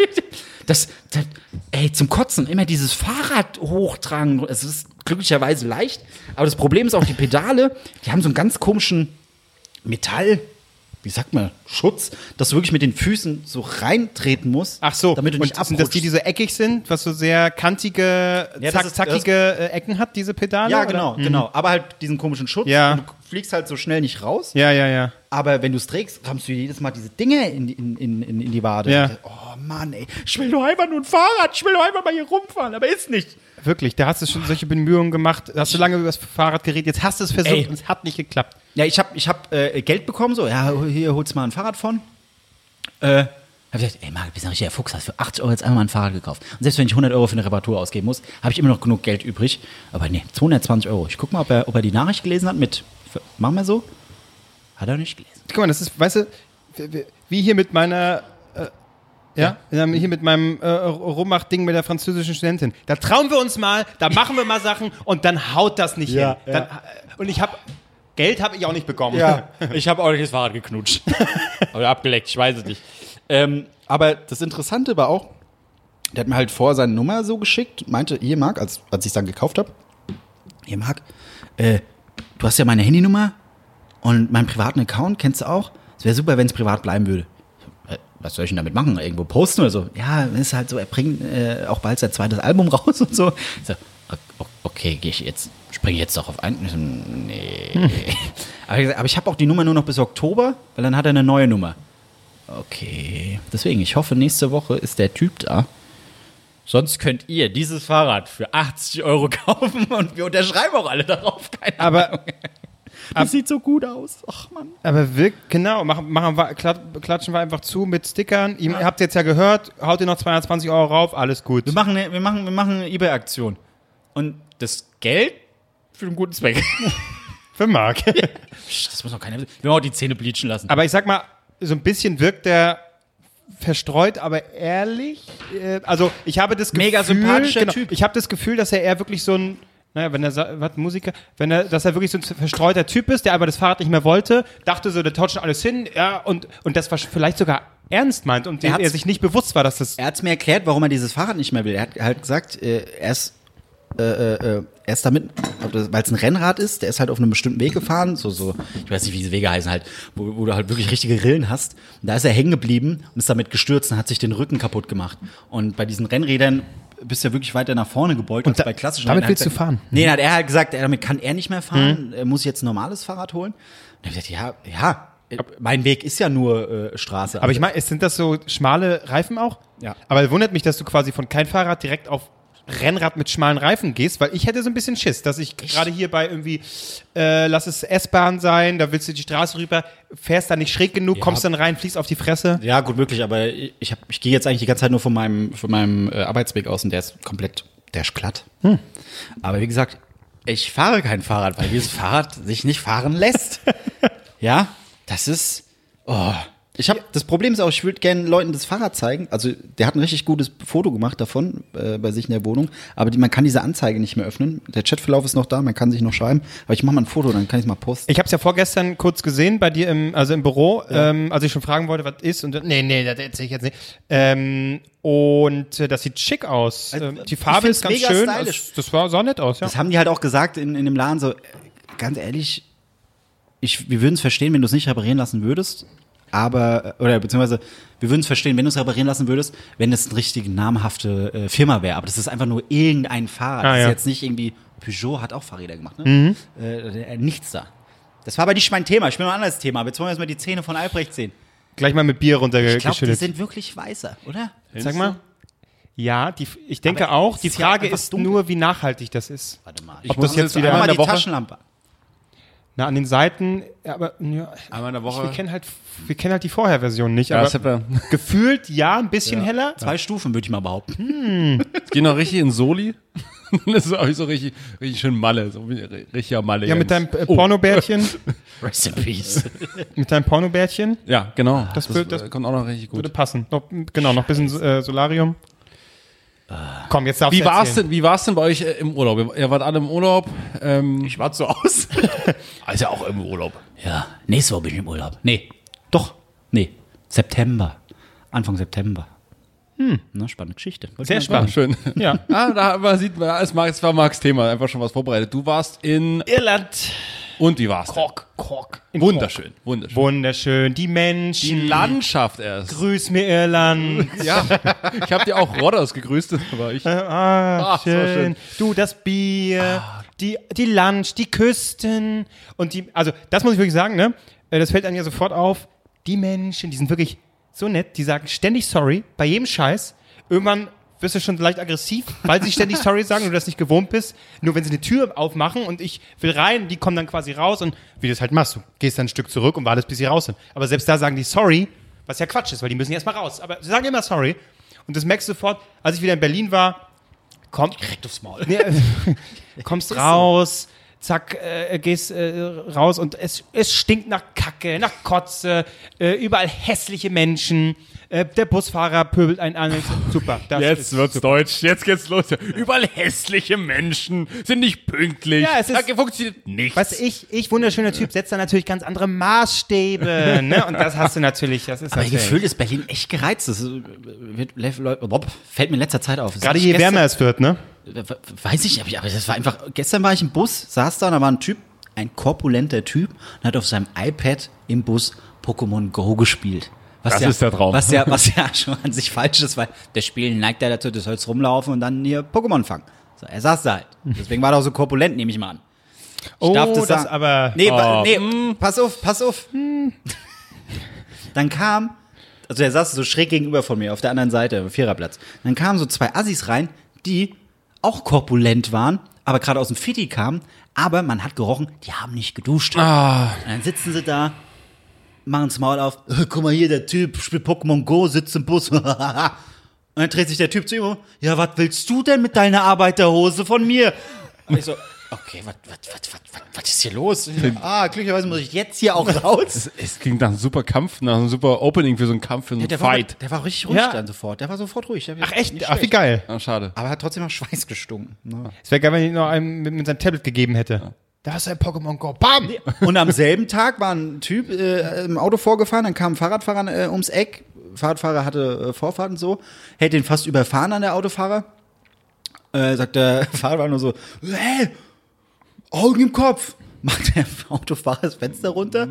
Das, das, ey, zum Kotzen, immer dieses Fahrrad hochtragen. Es ist glücklicherweise leicht. Aber das Problem ist auch die Pedale, die haben so einen ganz komischen Metall, wie sagt man, Schutz, dass du wirklich mit den Füßen so reintreten musst. Ach so, Damit du nicht und sind das die, die so eckig sind, was so sehr kantige, Ja, zack, ist- zackige äh, Ecken hat, diese Pedale? Ja, oder? genau, genau. Aber halt diesen komischen Schutz. Ja. Und du fliegst halt so schnell nicht raus. Ja, ja, ja. Aber wenn du es trägst, kommst du jedes Mal diese Dinge in, in, in, in die Wade. Ja. Oh Mann, ey. Ich will nur einfach nur ein Fahrrad. Ich will nur einfach mal hier rumfahren. Aber ist nicht. Wirklich, da hast du schon solche Bemühungen gemacht, hast du lange über das Fahrrad geredet, jetzt hast du es versucht Ey. und es hat nicht geklappt. Ja, ich habe ich hab, äh, Geld bekommen, so, ja, hier holst du mal ein Fahrrad von. Äh, hab ich gesagt, ey, Marc, du bist ein richtiger Fuchs, hast für 80 Euro jetzt einmal ein Fahrrad gekauft. Und selbst wenn ich 100 Euro für eine Reparatur ausgeben muss, habe ich immer noch genug Geld übrig. Aber nee, 220 Euro. Ich guck mal, ob er, ob er die Nachricht gelesen hat mit, machen wir so. Hat er nicht gelesen. Guck mal, das ist, weißt du, wie- hier mit meiner, äh, ja, hier mit meinem äh, Rummach-Ding mit der französischen Studentin. Da trauen wir uns mal, da machen wir mal Sachen und dann haut das nicht Ja, hin. Dann, äh, und ich habe, Geld habe ich auch nicht bekommen. (laughs) ich habe auch nicht das Fahrrad geknutscht. Oder abgeleckt, ich weiß es nicht. Ähm, aber das Interessante war auch, der hat mir halt vorher seine Nummer so geschickt, meinte, hier Marc, als, als ich es dann gekauft habe, hier Marc, äh, du hast ja meine Handynummer und meinen privaten Account, kennst du auch? Es wäre super, wenn es privat bleiben würde. Äh, Was soll ich denn damit machen? Irgendwo posten oder so? Ja, ist halt so, er bringt äh, auch bald sein zweites Album (laughs) raus und so. Ich so okay, gehe ich jetzt, springe jetzt doch auf ein. Ich so, Nee. (laughs) Aber ich, aber ich habe auch die Nummer nur noch bis Oktober, weil dann hat er eine neue Nummer. Okay. Deswegen, ich hoffe, nächste Woche ist der Typ da. Sonst könnt ihr dieses Fahrrad für 80 Euro kaufen und wir unterschreiben auch alle darauf. Keine Aber, Ahnung. (laughs) Das sieht so gut aus. Ach Mann. aber wir, genau, machen, machen wir, klat- klatschen wir einfach zu mit Stickern. Ihr habt jetzt ja gehört, haut ihr noch 220 Euro rauf, alles gut. Wir machen, eine- wir machen, wir machen eine eBay-Aktion. Und das Geld für einen guten Zweck. (laughs) Für Marc. (laughs) Psst, das muss doch keiner wissen. Wir haben auch die Zähne bleachen lassen. Aber ich sag mal, so ein bisschen wirkt der verstreut, aber ehrlich. Äh, also ich habe das Gefühl, Mega sympathischer genau, Typ. Ich habe das Gefühl, dass er eher wirklich so ein, naja, wenn er sa- was Musiker, wenn er, dass er wirklich so ein verstreuter Typ ist, der aber das Fahrrad nicht mehr wollte, dachte so, der tauscht schon alles hin, ja und und das war vielleicht sogar ernst meint und hat's- er sich nicht bewusst war, dass das Er hat mir erklärt, warum er dieses Fahrrad nicht mehr will. Er hat halt gesagt, äh, er ist, äh, äh, er ist damit, weil es ein Rennrad ist, der ist halt auf einem bestimmten Weg gefahren, so, so, ich weiß nicht, wie diese Wege heißen halt, wo, wo du halt wirklich richtige Rillen hast. Und da ist er hängen geblieben und ist damit gestürzt und hat sich den Rücken kaputt gemacht. Und bei diesen Rennrädern bist du ja wirklich weiter nach vorne gebeugt als da- bei klassischen damit willst du fahren? Nee, hat er halt gesagt, damit kann er nicht mehr fahren, er muss jetzt ein normales Fahrrad holen. Und ich hab gesagt, ja, ja, äh, mein Weg ist ja nur äh, Straße. Aber ich meine, sind das so schmale Reifen auch? Ja. Aber wundert mich, dass du quasi von kein Fahrrad direkt auf Rennrad mit schmalen Reifen gehst, weil ich hätte so ein bisschen Schiss, dass ich gerade hier bei irgendwie, äh, lass es S-Bahn sein, da willst du die Straße rüber, fährst da nicht schräg genug, kommst dann rein, fliegst auf die Fresse. Ja, gut möglich, aber ich, ich, hab, ich gehe jetzt eigentlich die ganze Zeit nur von meinem, von meinem äh, Arbeitsweg aus und der ist komplett, der ist glatt. Aber wie gesagt, ich fahre kein Fahrrad, weil dieses Fahrrad sich nicht fahren lässt. (laughs) ja, das ist. Oh. Ich habe das Problem ist auch, ich würde gerne Leuten das Fahrrad zeigen. Also der hat ein richtig gutes Foto gemacht davon äh, bei sich in der Wohnung, aber die, man kann diese Anzeige nicht mehr öffnen. Der Chatverlauf ist noch da, man kann sich noch schreiben. Aber ich mache mal ein Foto, dann kann ich es mal posten. Ich habe es ja vorgestern kurz gesehen bei dir im, also im Büro, ähm, als ich schon fragen wollte, was ist und nee, nee, das erzähle ich jetzt nicht. Ähm, und äh, das sieht schick aus. Ähm, die Farbe ist ganz mega schön. stylisch. Das, das war, sah nett aus, ja. Das haben die halt auch gesagt in, in dem Laden so, äh, ganz ehrlich, ich, wir würden es verstehen, wenn du es nicht reparieren lassen würdest, aber, oder beziehungsweise, wir würden es verstehen, wenn du es reparieren lassen würdest, wenn es eine richtig namhafte äh, Firma wäre. Aber das ist einfach nur irgendein Fahrrad. Ah, das ist ja. jetzt nicht irgendwie, Peugeot hat auch Fahrräder gemacht, ne? Äh, äh, nichts da. Das war aber nicht mein Thema, ich bin noch ein anderes Thema. Aber jetzt wollen wir erstmal die Zähne von Albrecht sehen. Gleich mal mit Bier Ich glaube, die runtergeschüttet. sind wirklich weißer, oder? Sag mal. Ja, die, ich denke Aber auch. Die ist ja Frage ist dunkel. nur, wie nachhaltig das ist. Warte mal. Ich Ob muss das jetzt wieder einmal Mach mal in der die Woche, Taschenlampe. Na, an den Seiten, ja, aber ja, einmal in der wir Woche. kennen halt, wir kennen halt die Vorherversion nicht. Ja, aber ich ja, (laughs) gefühlt ja, ein bisschen heller. Zwei Stufen, würde ich mal behaupten. (laughs) geh noch richtig in Soli. (laughs) das ist auch so richtig, richtig schön Malle, so wie richtiger Malle. Ja, mit Jens. deinem äh, Pornobärtchen, Rest in peace. mit deinem Pornobärtchen Ja, genau. Das wird- das äh, kommt auch noch richtig gut. würde passen. Noch, genau, noch ein bisschen äh, Solarium. Komm, jetzt darfst Wie du war's denn, wie war's denn bei euch äh, im Urlaub? Ihr- wart alle im Urlaub. Ähm, Ich war so aus. (laughs) also auch im Urlaub. Ja, nächste Woche bin ich im Urlaub. Nee, doch. Nee, September. Anfang September. Hm. Na, spannende Geschichte. Sehr spannend. Schön. Ja. (laughs) Ah, da man sieht man, es war, es war Marks Thema, einfach schon was vorbereitet. Du warst in Irland. Und wie war's? denn? Kork, Kork. In Wunderschön, wunderschön. Wunderschön. Die Menschen. Die Landschaft erst. Grüß mir Irland. (laughs) Ja, ich habe dir auch Rodders gegrüßt, aber ich. Ah, Ach, so schön. schön. Du, das Bier, die, die Lunch, die Küsten und die, also das muss ich wirklich sagen, ne? Äh, Das fällt einem ja sofort auf. Die Menschen, die sind wirklich so nett, die sagen ständig sorry bei jedem Scheiß. Irgendwann wirst du schon leicht aggressiv, weil sie ständig sorry sagen und du das nicht gewohnt bist. Nur wenn sie eine Tür aufmachen und ich will rein, die kommen dann quasi raus und wie du es halt machst, du gehst dann ein Stück zurück und wartest, bis sie raus sind. Aber selbst da sagen die sorry, was ja Quatsch ist, weil die müssen erst mal raus. Aber sie sagen immer sorry. Und das merkst du sofort, als ich wieder in Berlin war, kommt, Direkt aufs Maul. Nee, (laughs) kommst raus, zack, äh, gehst äh, raus und es, es stinkt nach Kacke, nach Kotze, äh, überall hässliche Menschen. Äh, der Busfahrer pöbelt einen an. Super. Das ist wird's super. deutsch, jetzt geht's los. Überall hässliche Menschen, sind nicht pünktlich. Ja, es ist- da funktioniert nichts. Du, ich, ich, wunderschöner Typ, setzt da natürlich ganz andere Maßstäbe. (laughs) ne? Und das hast du natürlich. Das ist Aber natürlich. gefühlt ist Berlin echt gereizt. Das wird, Bob, fällt mir in letzter Zeit auf. Das Gerade je gestern- wärmer es wird, ne? Weiß ich, nicht, aber das war einfach. Gestern war ich im Bus, saß da und da war ein Typ, ein korpulenter Typ, und hat auf seinem iPad im Bus Pokémon Go gespielt. Was Das ja, ist der Traum. Was ja, was ja (laughs) schon an sich falsch ist, weil der Spiel neigt ja dazu, du sollst rumlaufen und dann hier Pokémon fangen. So, er saß da halt. Deswegen war er auch so korpulent, nehme ich mal an. Ich Oh, darf das das aber- Nee, Oh, nee pass auf, pass auf. Dann kam, also er saß so schräg gegenüber von mir, auf der anderen Seite, Viererplatz. Dann kamen so zwei Assis rein, die auch korpulent waren, aber gerade aus dem Fitti kamen, aber man hat gerochen, die haben nicht geduscht. Ah, Und dann sitzen sie da, machen das Maul auf, "Äh, (laughs) guck mal hier, der Typ spielt Pokémon Go, sitzt im Bus. (laughs) Und dann dreht sich der Typ zu ihm um, ja, was willst du denn mit deiner Arbeiterhose von mir? Und ich so, okay, was, was, was, was, was, was ist hier los? Ah, glücklicherweise muss ich jetzt hier auch raus. es klingt nach einem super Kampf, nach einem super Opening für so einen Kampf, für so einen der, war, Fight. der war richtig ruhig Ja. dann sofort. Der war sofort ruhig. Der- Ach echt? Ach, wie geil. Ah, schade. Aber hat trotzdem noch Schweiß gestunken. Ne? Es wäre geil, wenn ich noch einen mit, mit seinem Tablet gegeben hätte. Da ist ein Pokémon Go. Bam! Und am selben Tag war ein Typ äh, im Auto vorgefahren, dann kam ein Fahrradfahrer äh, ums Eck. Fahrradfahrer hatte äh, Vorfahrt und so, hätte ihn fast überfahren an der Autofahrer. Äh, sagt der (laughs) Fahrradfahrer nur so, hey, Augen im Kopf. Macht der (laughs) Autofahrer das Fenster runter.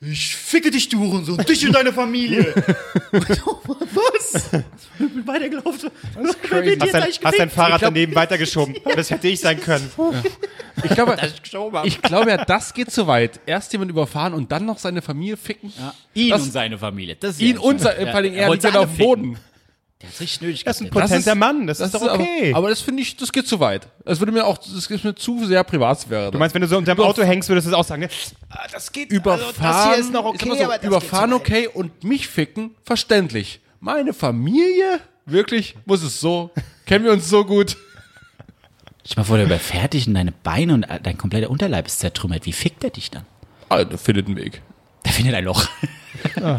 Ich ficke dich, du Hurensohn, dich und deine Familie. (laughs) Was? Ich bin weitergelaufen. Das ist Hast dein, hast dein Fahrrad daneben weitergeschoben. Das hätte ich sein können. (laughs) Ich glaube, ich glaube ja, das geht zu weit. Erst jemand überfahren und dann noch seine Familie ficken. Ihn Das- und seine Familie. Das ist Ihn ja- und sein, Ja, vor allem er er liegt ja alle auf dem. Boden. Der hat richtig nötig Das ist ein potenter Mann. Das, ist doch aber- okay. Aber, das finde ich, das geht zu weit. Das würde mir auch, das ist mir zu sehr Privatsphäre. Du meinst, wenn du so unter dem Auto hängst, würdest du das auch sagen, ne? Ah, das geht, überfahren, also das hier ist noch okay, so, aber das überfahren geht zu weit. okay und mich ficken, verständlich. Meine Familie, wirklich, muss es so, kennen wir uns so gut. Ich mal vor, der überfährt dich und deine Beine und dein kompletter Unterleib ist zertrümmert. Wie fickt er dich dann? Alter, findet einen Weg. Der findet ein Loch. (laughs)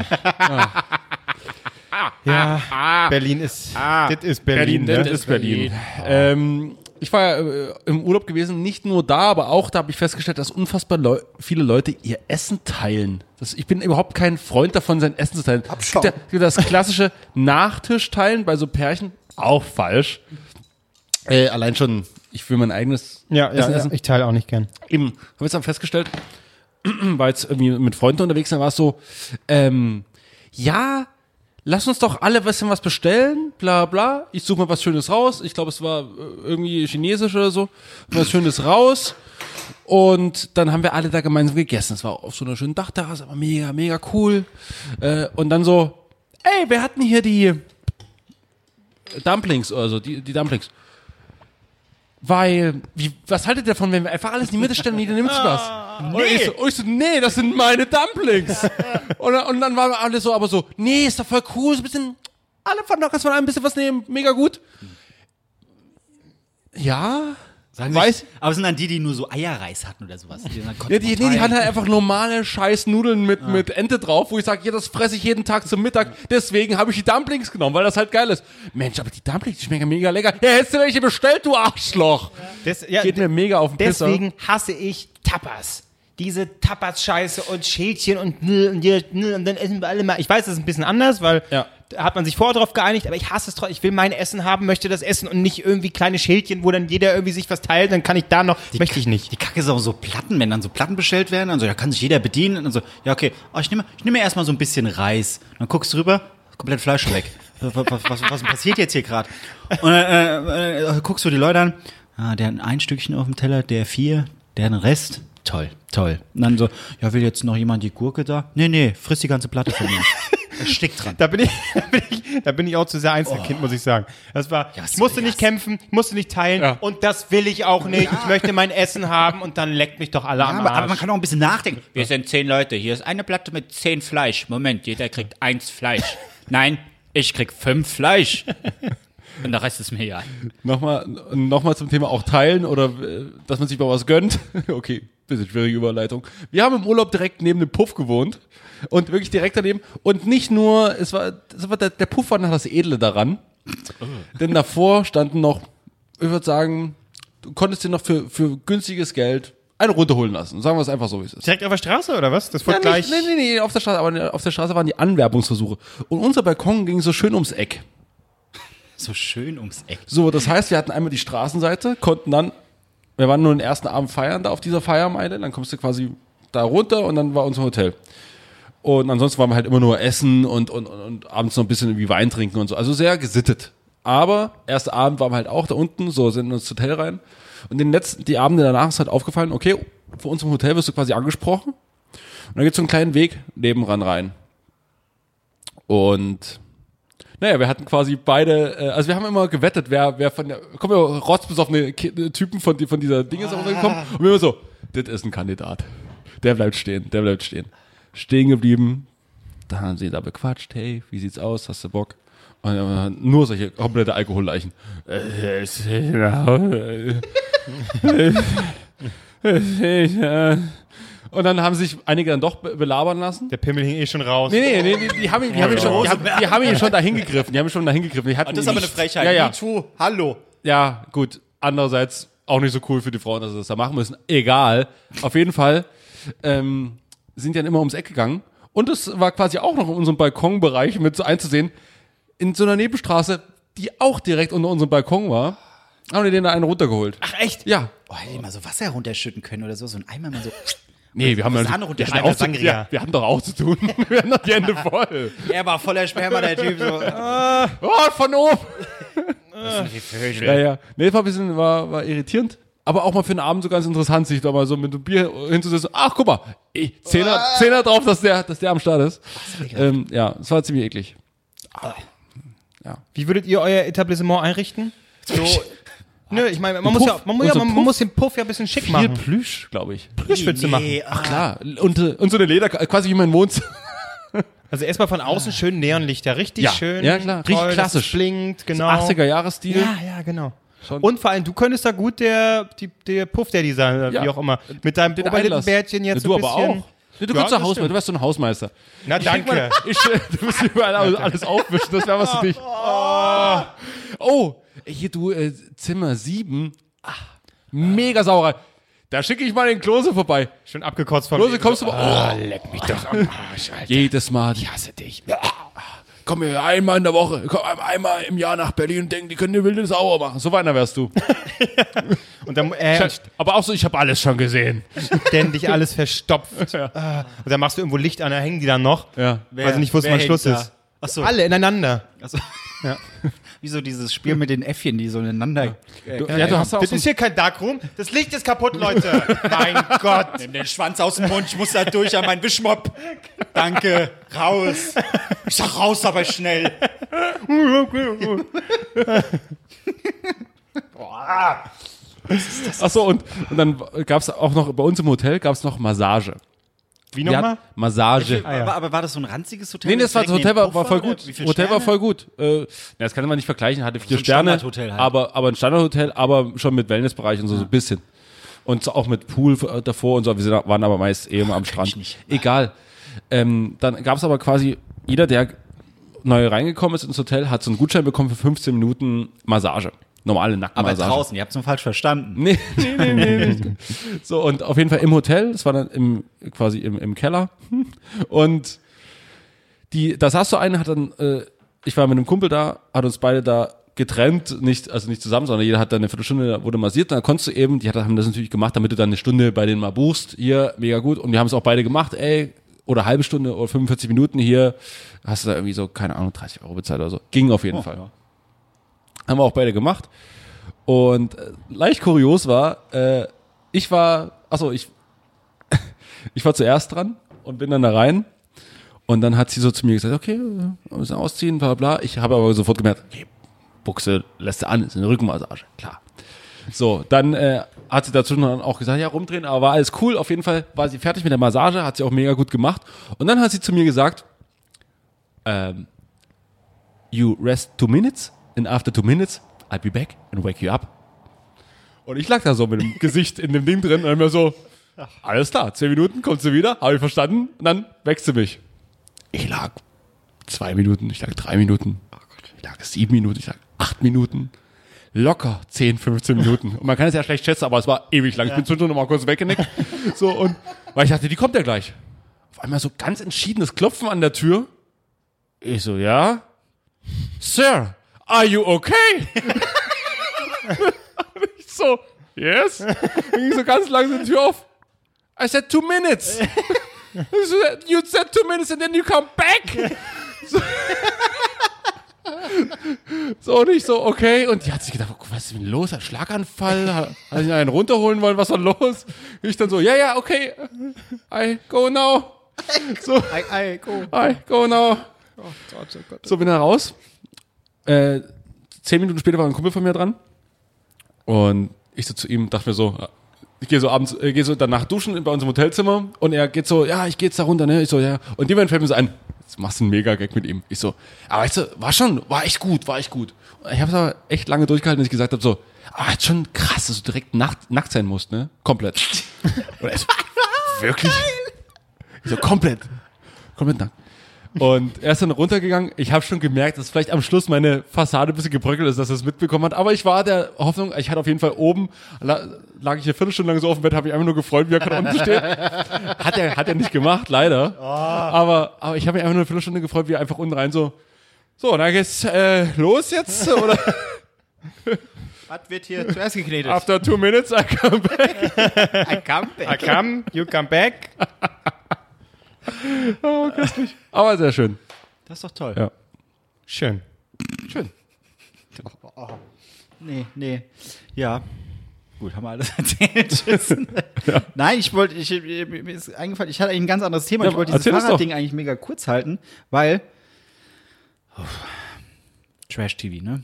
Ja, Berlin ist, das ist Berlin, das ne? ist Berlin. Ähm, ich war äh, im Urlaub gewesen, nicht nur da, aber auch da habe ich festgestellt, dass unfassbar Leu viele Leute ihr Essen teilen. Das, ich bin überhaupt kein Freund davon, sein Essen zu teilen. Es gibt ja, es gibt das klassische Nachtisch teilen bei so Pärchen, auch Äh, allein schon, ich will mein eigenes Ja, ja, Essen ja, essen. ich teile auch nicht gern. Eben, haben wir jetzt dann festgestellt, (clears throat) war jetzt irgendwie mit Freunden unterwegs, da war es so, ähm, ja, lass uns doch alle ein bisschen was bestellen, bla bla. Ich suche mal was Schönes raus. Ich glaube, es war äh, irgendwie chinesisch oder so. Was Schönes raus. Und dann haben wir alle da gemeinsam gegessen. Es war auf so einer schönen Dachterrasse, aber mega, mega cool. Äh, und dann so, ey, wir hatten hier die Dumplings oder so, die, die Dumplings. Weil, wie, was haltet ihr davon, wenn wir einfach alles in die Mitte stellen und jeder nimmt sich was? Und ich so, ich so, nee, das sind meine Dumplings. und, dann- und dann waren wir alle so, aber so, nee, ist doch voll cool, so ein bisschen, alle von doch, dass wir ein bisschen was nehmen, mega gut. Ja, Sagen Weiß- Sie, aber es sind dann die, die nur so Eierreis hatten oder sowas. Die, dann Ja, die, nee, die hatten halt einfach normale scheiß Nudeln mit, mit Ente drauf, wo ich sage, ja, das fresse ich jeden Tag zum Mittag. Deswegen habe ich die Dumplings genommen, weil das halt geil ist. Mensch, aber die Dumplings, die schmecken mega lecker. Ja, hättest du welche bestellt, du Arschloch. Das, ja, Geht mir mega auf den Pisser. Deswegen hasse ich Tapas. Diese Tapas-Scheiße und Schälchen und, nö, und, nö, und dann essen wir alle mal. Ich weiß, das ist ein bisschen anders, weil Ja. Da hat man sich vorher drauf geeinigt, aber ich hasse es trotzdem. Ich will mein Essen haben, möchte das essen und nicht irgendwie kleine Schälchen, wo dann jeder irgendwie sich was teilt, dann kann ich da noch, möchte ich nicht. Die Kacke ist auch so Platten, wenn dann so Platten bestellt werden, dann so, ja, kann sich jeder bedienen. Und dann so, ja, okay, oh, ich nehme ich nehme erstmal so ein bisschen Reis. Dann guckst du rüber, komplett Fleisch schon weg. (laughs) was, was, was, passiert jetzt hier gerade? Und dann äh, äh, guckst du die Leute an, ah, der hat ein Stückchen auf dem Teller, der vier, der hat den Rest. Toll, toll. Und dann so, ja, will jetzt noch jemand die Gurke da? Nee, nee, frisst die ganze Platte von mir. (laughs) Erstickt dran. Da bin ich, (laughs) da bin ich, da bin ich auch zu sehr Einzelkind, muss ich sagen. Das war, was ich musste nicht kämpfen, musste nicht teilen Ja. und das will ich auch nicht. Ich möchte mein Essen haben und dann leckt mich doch alle Ja, am aber, Arsch. aber man kann auch ein bisschen nachdenken. Wir sind zehn Leute. Hier ist eine Platte mit zehn Fleisch. Moment, jeder kriegt eins Fleisch. Nein, ich krieg fünf Fleisch. Und der Rest ist mir egal. Nochmal, nochmal zum Thema auch teilen oder äh, dass man sich mal was gönnt. (laughs) Okay, bisschen schwierige Überleitung. Wir haben im Urlaub direkt neben dem Puff gewohnt und wirklich direkt daneben. Und nicht nur, es war, es war der, der Puff war noch das Edle daran. Denn davor standen noch, ich würde sagen, du konntest dir noch für, für günstiges Geld eine runterholen lassen. Sagen wir es einfach so, wie es ist. Direkt auf der Straße oder was? Das Ja, wird gleich. nicht, nee, nee, nee, auf der Straße, aber auf der Straße waren die Anwerbungsversuche. Und unser Balkon ging so schön ums Eck. So schön ums Eck. So, das heißt, wir hatten einmal die Straßenseite, konnten dann, wir waren nur den ersten Abend feiern da auf dieser Feiermeile, dann kommst du quasi da runter und dann war unser Hotel. Und ansonsten waren wir halt immer nur essen und, und, und, und abends noch ein bisschen irgendwie Wein trinken und so. Also sehr gesittet. Aber erster Abend waren wir halt auch da unten, so sind wir ins Hotel rein. Und den letzten, die Abende danach ist halt aufgefallen, okay, vor uns im Hotel wirst du quasi angesprochen. Und dann gibt's so einen kleinen Weg nebenan rein. Und naja, wir hatten quasi beide, äh, also wir haben immer gewettet, wer, wer von der, kommen wir rotzbesoffene Ki- äh, Typen von, die- von dieser Dinge ist runtergekommen und wir immer so, das ist ein Kandidat. Der bleibt stehen, der bleibt stehen. Stehen geblieben, da haben sie da bequatscht, hey, wie sieht's aus, hast du Bock? Und äh, nur solche komplette Alkoholleichen. (laughs) (laughs) (laughs) Äh, es- äh, äh, Und dann haben sich einige dann doch be- belabern lassen. Der Pimmel hing eh schon raus. Nee, nee, nee, die, die haben ihn, die haben ihn schon, die haben, die haben ihn schon dahin gegriffen. Die haben ihn schon dahin gegriffen. Die hatten Das ist aber eine Frechheit. Ja, ja. Me too. Hallo. Ja, gut. Andererseits auch nicht so cool für die Frauen, dass sie das da machen müssen. Egal. Auf jeden Fall ähm, sind die dann immer ums Eck gegangen. Und es war quasi auch noch in unserem Balkonbereich mit so einzusehen, in so einer Nebenstraße, die auch direkt unter unserem Balkon war, haben die den da einen runtergeholt. Ach echt? Ja. Oh, hätte ich mal so Wasser runterschütten können oder so. So ein Eimer mal so. Nee, wir haben ja andere wir, hatten auch zu, Sangria. wir, haben doch auch zu tun. (laughs) wir haben doch die Hände voll. (laughs) Er war voller Sperma, der Typ. So. (laughs) Oh, von oben. Die Vögel. Ja, ja. Nee, war ein bisschen, war, war irritierend. Aber auch mal für einen Abend so ganz interessant, sich da mal so mit einem Bier hinzusetzen. Ach, guck mal, ich, Zehner, Zehner drauf, dass der, dass der am Start ist. Ähm, ja, es war ziemlich eklig. Wie würdet ihr euer Etablissement einrichten? So. Nö, ich meine, man, muss ja, man, muss ja, man, muss den Puff ja ein bisschen schick Viel machen. Plüsch, glaube ich. Plüschwitze machen. Nee, ach, Klar. Und, und so eine Leder, quasi wie mein Wohnzimmer. (laughs) Also erstmal von außen schön Neonlichter, richtig Ja, schön. ja, klar, richtig toll, dass klassisch. Blinkt, genau. 80er-Jahres-Stil. Ja, ja, genau. Schon. Und vor allem, du könntest da gut der, die, der Puff Daddy sein, oder Ja. wie auch immer. Mit deinem Den. Oberlippenbärtchen jetzt du so ein aber bisschen. auch. Nee, du Ja, kannst Hausmeister, stimmt. du wärst so ein Hausmeister. Na, danke. Ich, du musst überall (laughs) alles- alles aufwischen, das wäre was (laughs) für dich. Oh, hier du, äh, Zimmer 7. Ah, mega sauer. Da schicke ich mal den Klose vorbei. Schon abgekotzt von Klose, kommst du mal? Ah, leck mich doch am Arsch, Alter. Jedes Mal. Ich hasse dich. Komm hier einmal in der Woche, komm einmal im Jahr nach Berlin und denken, die können die wilde Sauer machen. So einer wärst du. (laughs) Und dann äh, Aber auch so, ich habe alles schon gesehen. ständig alles verstopft. (laughs) Ah, Und dann machst du irgendwo Licht an, da hängen die dann noch. Ja. weil sie nicht wussten, wann wer Schluss hängt ist. Achso. Alle ineinander. Also, (laughs) Wie so dieses Spiel mit den Äffchen, die so ineinander. Du, ja, du hast auch Das so ist hier kein Darkroom. Das Licht ist kaputt, Leute. (laughs) mein Gott. Nimm den Schwanz aus dem Mund, ich muss da durch an meinen Wischmopp. Danke, raus. Ich sag raus, aber schnell. Achso, und, und dann gab es auch noch, bei uns im Hotel gab es noch Massage. Wie Wir nochmal? hatten Massage. aber, aber war das so ein ranziges Hotel? Nee, das war, das Hotel war, war voll gut. Hotel war Sterne? voll gut. Äh, na, das kann man nicht vergleichen, hatte vier ein Sterne, halt. aber, aber ein Standardhotel, aber schon mit Wellnessbereich und so, so ein bisschen. Und so auch mit Pool äh, davor und so. Wir waren aber meist eh immer am Strand. Egal. Ähm, dann gab es aber quasi, jeder, der neu reingekommen ist ins Hotel, hat so einen Gutschein bekommen für 15 Minuten Massage. Normale Aber Nackenmassage. draußen, ihr habt es nur falsch verstanden. Nee, nee, nee, nee, nee. So, und auf jeden Fall im Hotel, das war dann im, quasi im, im Keller. Und die, da saß so eine, hat dann, äh, ich war mit einem Kumpel da, hat uns beide da getrennt, nicht, also nicht zusammen, sondern jeder hat dann eine Viertelstunde, da wurde massiert, und dann konntest du eben, die haben das natürlich gemacht, damit du dann eine Stunde bei denen mal buchst, hier, mega gut, und wir haben es auch beide gemacht, ey, oder halbe Stunde oder 45 Minuten hier, hast du da irgendwie so, keine Ahnung, 30 Euro bezahlt oder so. Ging auf jeden Fall. Haben wir auch beide gemacht. Und äh, leicht kurios war, äh, ich war, achso, ich, (laughs) ich war zuerst dran und bin dann da rein. Und dann hat sie so zu mir gesagt, okay, müssen ausziehen, bla bla. Ich habe aber sofort gemerkt, okay, Buchse lässt du an, ist eine Rückenmassage, klar. So, dann äh, hat sie dazu dann auch gesagt, ja, rumdrehen, aber war alles cool. Auf jeden Fall war sie fertig mit der Massage, hat sie auch mega gut gemacht. Und dann hat sie zu mir gesagt, ähm, you rest two minutes and after two minutes I'll be back and wake you up. Und ich lag da so mit dem (laughs) Gesicht in dem Ding drin und mir so, alles klar, zehn Minuten, kommst du wieder, habe ich verstanden, und dann wächst du mich. Ich lag zwei Minuten, ich lag drei Minuten, ich lag sieben Minuten, ich lag acht Minuten, locker 10, 15 Minuten. Und man kann es ja schlecht schätzen, aber es war ewig lang. Ich bin zwischendurch noch mal kurz weggenickt. So, und weil ich dachte, die kommt ja gleich. Auf einmal so ganz entschiedenes Klopfen an der Tür. Ich so, ja? Sir, are you okay? (laughs) Ich so, yes? Dann ging so ganz langsam die Tür auf. I said two minutes. (laughs) Ich you said two minutes and then you come back. (laughs) So, so und ich so, okay. Und die hat sich gedacht, was ist denn los? Ein Schlaganfall? Hat, sie einen runterholen wollen? Was war los? Ich dann so, ja, ja, okay. I go now. So, Ei, ei, go. I go now. So, bin dann raus. Äh, zehn Minuten später war ein Kumpel von mir dran. Und ich so zu ihm, dachte mir so, ich gehe so abends, äh, gehe so danach duschen bei unserem Hotelzimmer und er geht so, ja, ich gehe jetzt da runter, ne? Ich so, ja. Und jemand fällt mir so ein, jetzt machst du einen Mega-Gag mit ihm. Ich so, aber weißt du, war schon, war echt gut, war echt gut. Und ich habe es aber echt lange durchgehalten, dass ich gesagt habe, so, aber jetzt schon krass, dass du direkt nackt, nackt sein musst, ne? Komplett. (laughs) Und er so, wirklich? Ich so, komplett. Komplett nackt. Und er ist dann runtergegangen. Ich habe schon gemerkt, dass vielleicht am Schluss meine Fassade ein bisschen gebröckelt ist, dass er es mitbekommen hat. Aber ich war der Hoffnung, ich hatte auf jeden Fall oben, la- lag ich eine Viertelstunde lang so auf dem Bett, habe ich einfach nur gefreut, wie er gerade unten steht. Hat er, hat er nicht gemacht, leider. Aber, aber ich habe mich einfach nur eine Viertelstunde gefreut, wie er einfach unten rein so, so, dann geht's äh, los jetzt, oder? (laughs) Was wird hier zuerst geknetet? After two minutes, I come back. I come I come, you come back. Aber sehr schön. Das ist doch toll. Ja. Schön. Schön. (laughs) Nee, nee. Ja. Gut, haben wir alles (laughs) erzählt. Tschüss. Nein, ich wollte, ich, mir ist eingefallen, ich hatte eigentlich ein ganz anderes Thema. Ja, ich wollte dieses. Fahrradding eigentlich mega kurz halten, weil Trash-TV, ne?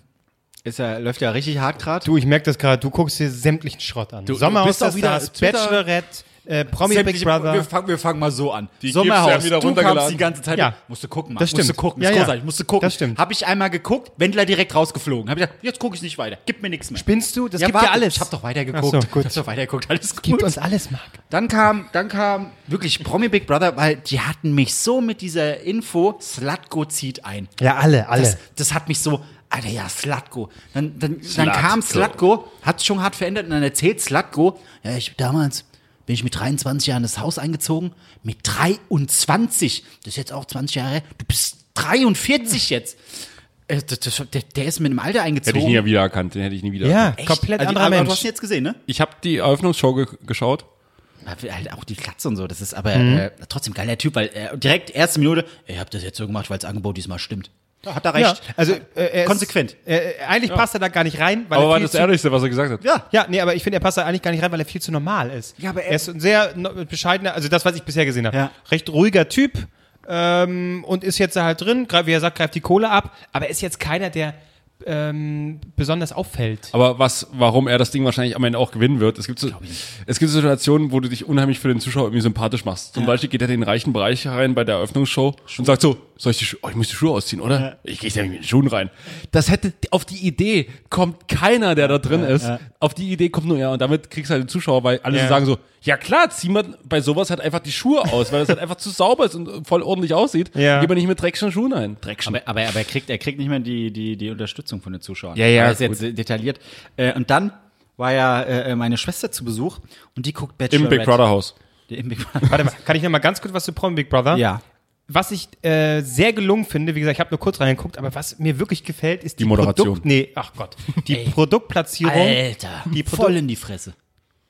Ist ja, läuft ja richtig hart gerade. Du, ich merke das gerade, du guckst dir sämtlichen Schrott an. du Sommerhaus, bist doch das wieder Twitter- Bachelorette, äh, Promi Big Sämtliche- Wir Brother. fangen, wir fangen mal so an. Die Sommerhaus, wieder du kamst die ganze Zeit. Ja. Musst du gucken, Mann. Das stimmt. gucken. Ja, ist ja. großartig. Musst du gucken. Das stimmt. Hab ich einmal geguckt, Wendler direkt rausgeflogen. Hab ich gedacht, jetzt gucke ich nicht weiter. Gib mir nichts mehr. Spinnst du? Das gibt warte, ja alles. Ich hab doch weitergeguckt. Ach so, gut. Ich hab doch weitergeguckt. Alles gut. Gibt uns alles, Marc. Dann kam, dann kam wirklich Promi Big Brother, weil die hatten mich so mit dieser Info, Slatko zieht ein. Ja, alle, alle. Das, das hat mich so, Alter, ja, Slatko. Dann, dann, dann Slatko. kam Slatko, hat schon hart verändert und dann erzählt Slatko, ja, ich damals bin ich mit 23 Jahren das Haus eingezogen. Mit 23, das ist jetzt auch 20 Jahre, her, du bist 43 jetzt. Äh, das, das, der, der ist mit dem Alter Hätte eingezogen. ich nie wieder erkannt, den hätte ich nie wieder ja, erkannt. Komplett Also, anderer aber Mensch. Du hast ihn jetzt gesehen, ne? Ich habe die Eröffnungsshow ge geschaut. Halt auch die Klatze und so, das ist aber äh, trotzdem geiler Typ, weil äh, direkt erste Minute, ihr habt das jetzt so gemacht, weil das Angebot diesmal stimmt. Da hat er Ja, recht. also äh, er ist, Konsequent. Äh, eigentlich passt er da gar nicht rein, weil Aber er war das zu, Ehrlichste, was er gesagt hat. Ja. Ja, nee, aber ich finde, er passt da eigentlich gar nicht rein, weil er viel zu normal ist. Ja, aber er- er ist ein sehr bescheidener, also das, was ich bisher gesehen habe. Ja. Recht ruhiger Typ ähm, und ist jetzt da halt drin, greif- wie er sagt, greift die Kohle ab, aber er ist jetzt keiner, der ähm, besonders auffällt. Aber was, warum er das Ding wahrscheinlich am Ende auch gewinnen wird, es gibt so, es gibt Situationen, wo du dich unheimlich für den Zuschauer irgendwie sympathisch machst. Zum Beispiel geht er in den reichen Bereich rein bei der Eröffnungsshow und sagt so, soll ich die Schuhe, oh, ich muss die Schuhe ausziehen, oder? Ich gehe da mit den Schuhen rein. Das hätte, auf die Idee kommt keiner, der da drin ist. Auf die Idee kommt nur er und damit kriegst du halt den Zuschauer, weil alle Ja. so sagen so, ja klar, zieh mal bei sowas halt einfach die Schuhe aus, weil das halt einfach zu sauber ist und voll ordentlich aussieht. Ja. Geh mal nicht mit dreckigen Schuhen ein. Dreckschuhe. Aber, aber, aber er, kriegt, er kriegt nicht mehr die, die, die Unterstützung von den Zuschauern. Ja, ja, Er ist jetzt detailliert. Äh, und dann war ja äh, meine Schwester zu Besuch und die guckt Im Bachelorette. Big Brother Haus. Im Big Brother. Warte mal, kann ich noch mal ganz kurz was zu Promi Big Brother? Ja. Was ich äh, sehr gelungen finde, wie gesagt, ich habe nur kurz reingeguckt, aber was mir wirklich gefällt, ist die, Die Moderation. Produkt, nee, ach Gott, die Produktplatzierung. Alter, Die Produ- voll in die Fresse.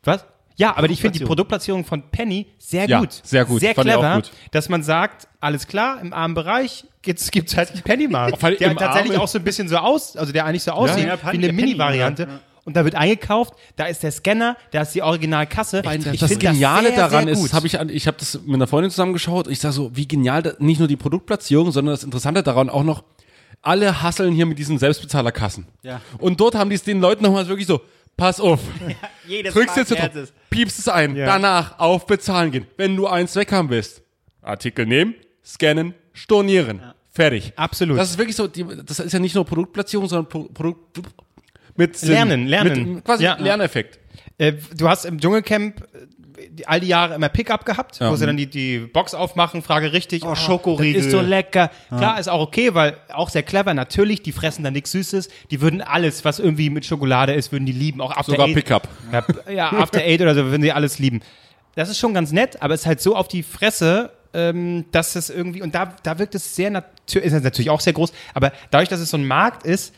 Was? Ja, aber ich finde die Produktplatzierung von Penny sehr Ja, gut. sehr gut. Sehr clever, gut. dass man sagt, alles klar, im armen Bereich gibt's, gibt's halt. Vor allem der tatsächlich auch so ein bisschen so aus, also der eigentlich so aussieht ja, wie eine Penny- Mini-Variante. Penny, Und da wird eingekauft, da ist der Scanner, da ist die Originalkasse. Ich das Geniale sehr, daran sehr ist, habe ich, ich habe das mit einer Freundin zusammengeschaut. Ich sage so, wie genial, da, nicht nur die Produktplatzierung, sondern das Interessante daran auch noch, alle hasseln hier mit diesen Selbstbezahlerkassen. Ja. Und dort haben die es den Leuten nochmal wirklich so, pass auf, (laughs) Jedes drückst jetzt erstes. piepst es ein, Ja. danach auf Bezahlen gehen. Wenn du eins weg haben willst, Artikel nehmen, scannen, stornieren. Fertig. Absolut. Das ist wirklich so, die, das ist ja nicht nur Produktplatzierung, sondern Pro, Produkt mit Sinn. Lernen, lernen. Mit, quasi Ja. Lerneffekt. Äh, du hast im Dschungelcamp all die Jahre immer Pickup gehabt, Ja. wo sie dann die, die Box aufmachen, Frage richtig. Oh, Schokoriegel. Ist so lecker. Klar, ist auch okay, weil auch sehr clever. Natürlich, die fressen da nichts Süßes. Die würden alles, was irgendwie mit Schokolade ist, würden die lieben. Auch After Sogar Eight. Pickup. Ja, ja, After Eight oder so würden sie alles lieben. Das ist schon ganz nett, aber es ist halt so auf die Fresse, ähm, dass es irgendwie, und da, da wirkt es sehr natürlich, ist natürlich auch sehr groß, aber dadurch, dass es so ein Markt ist,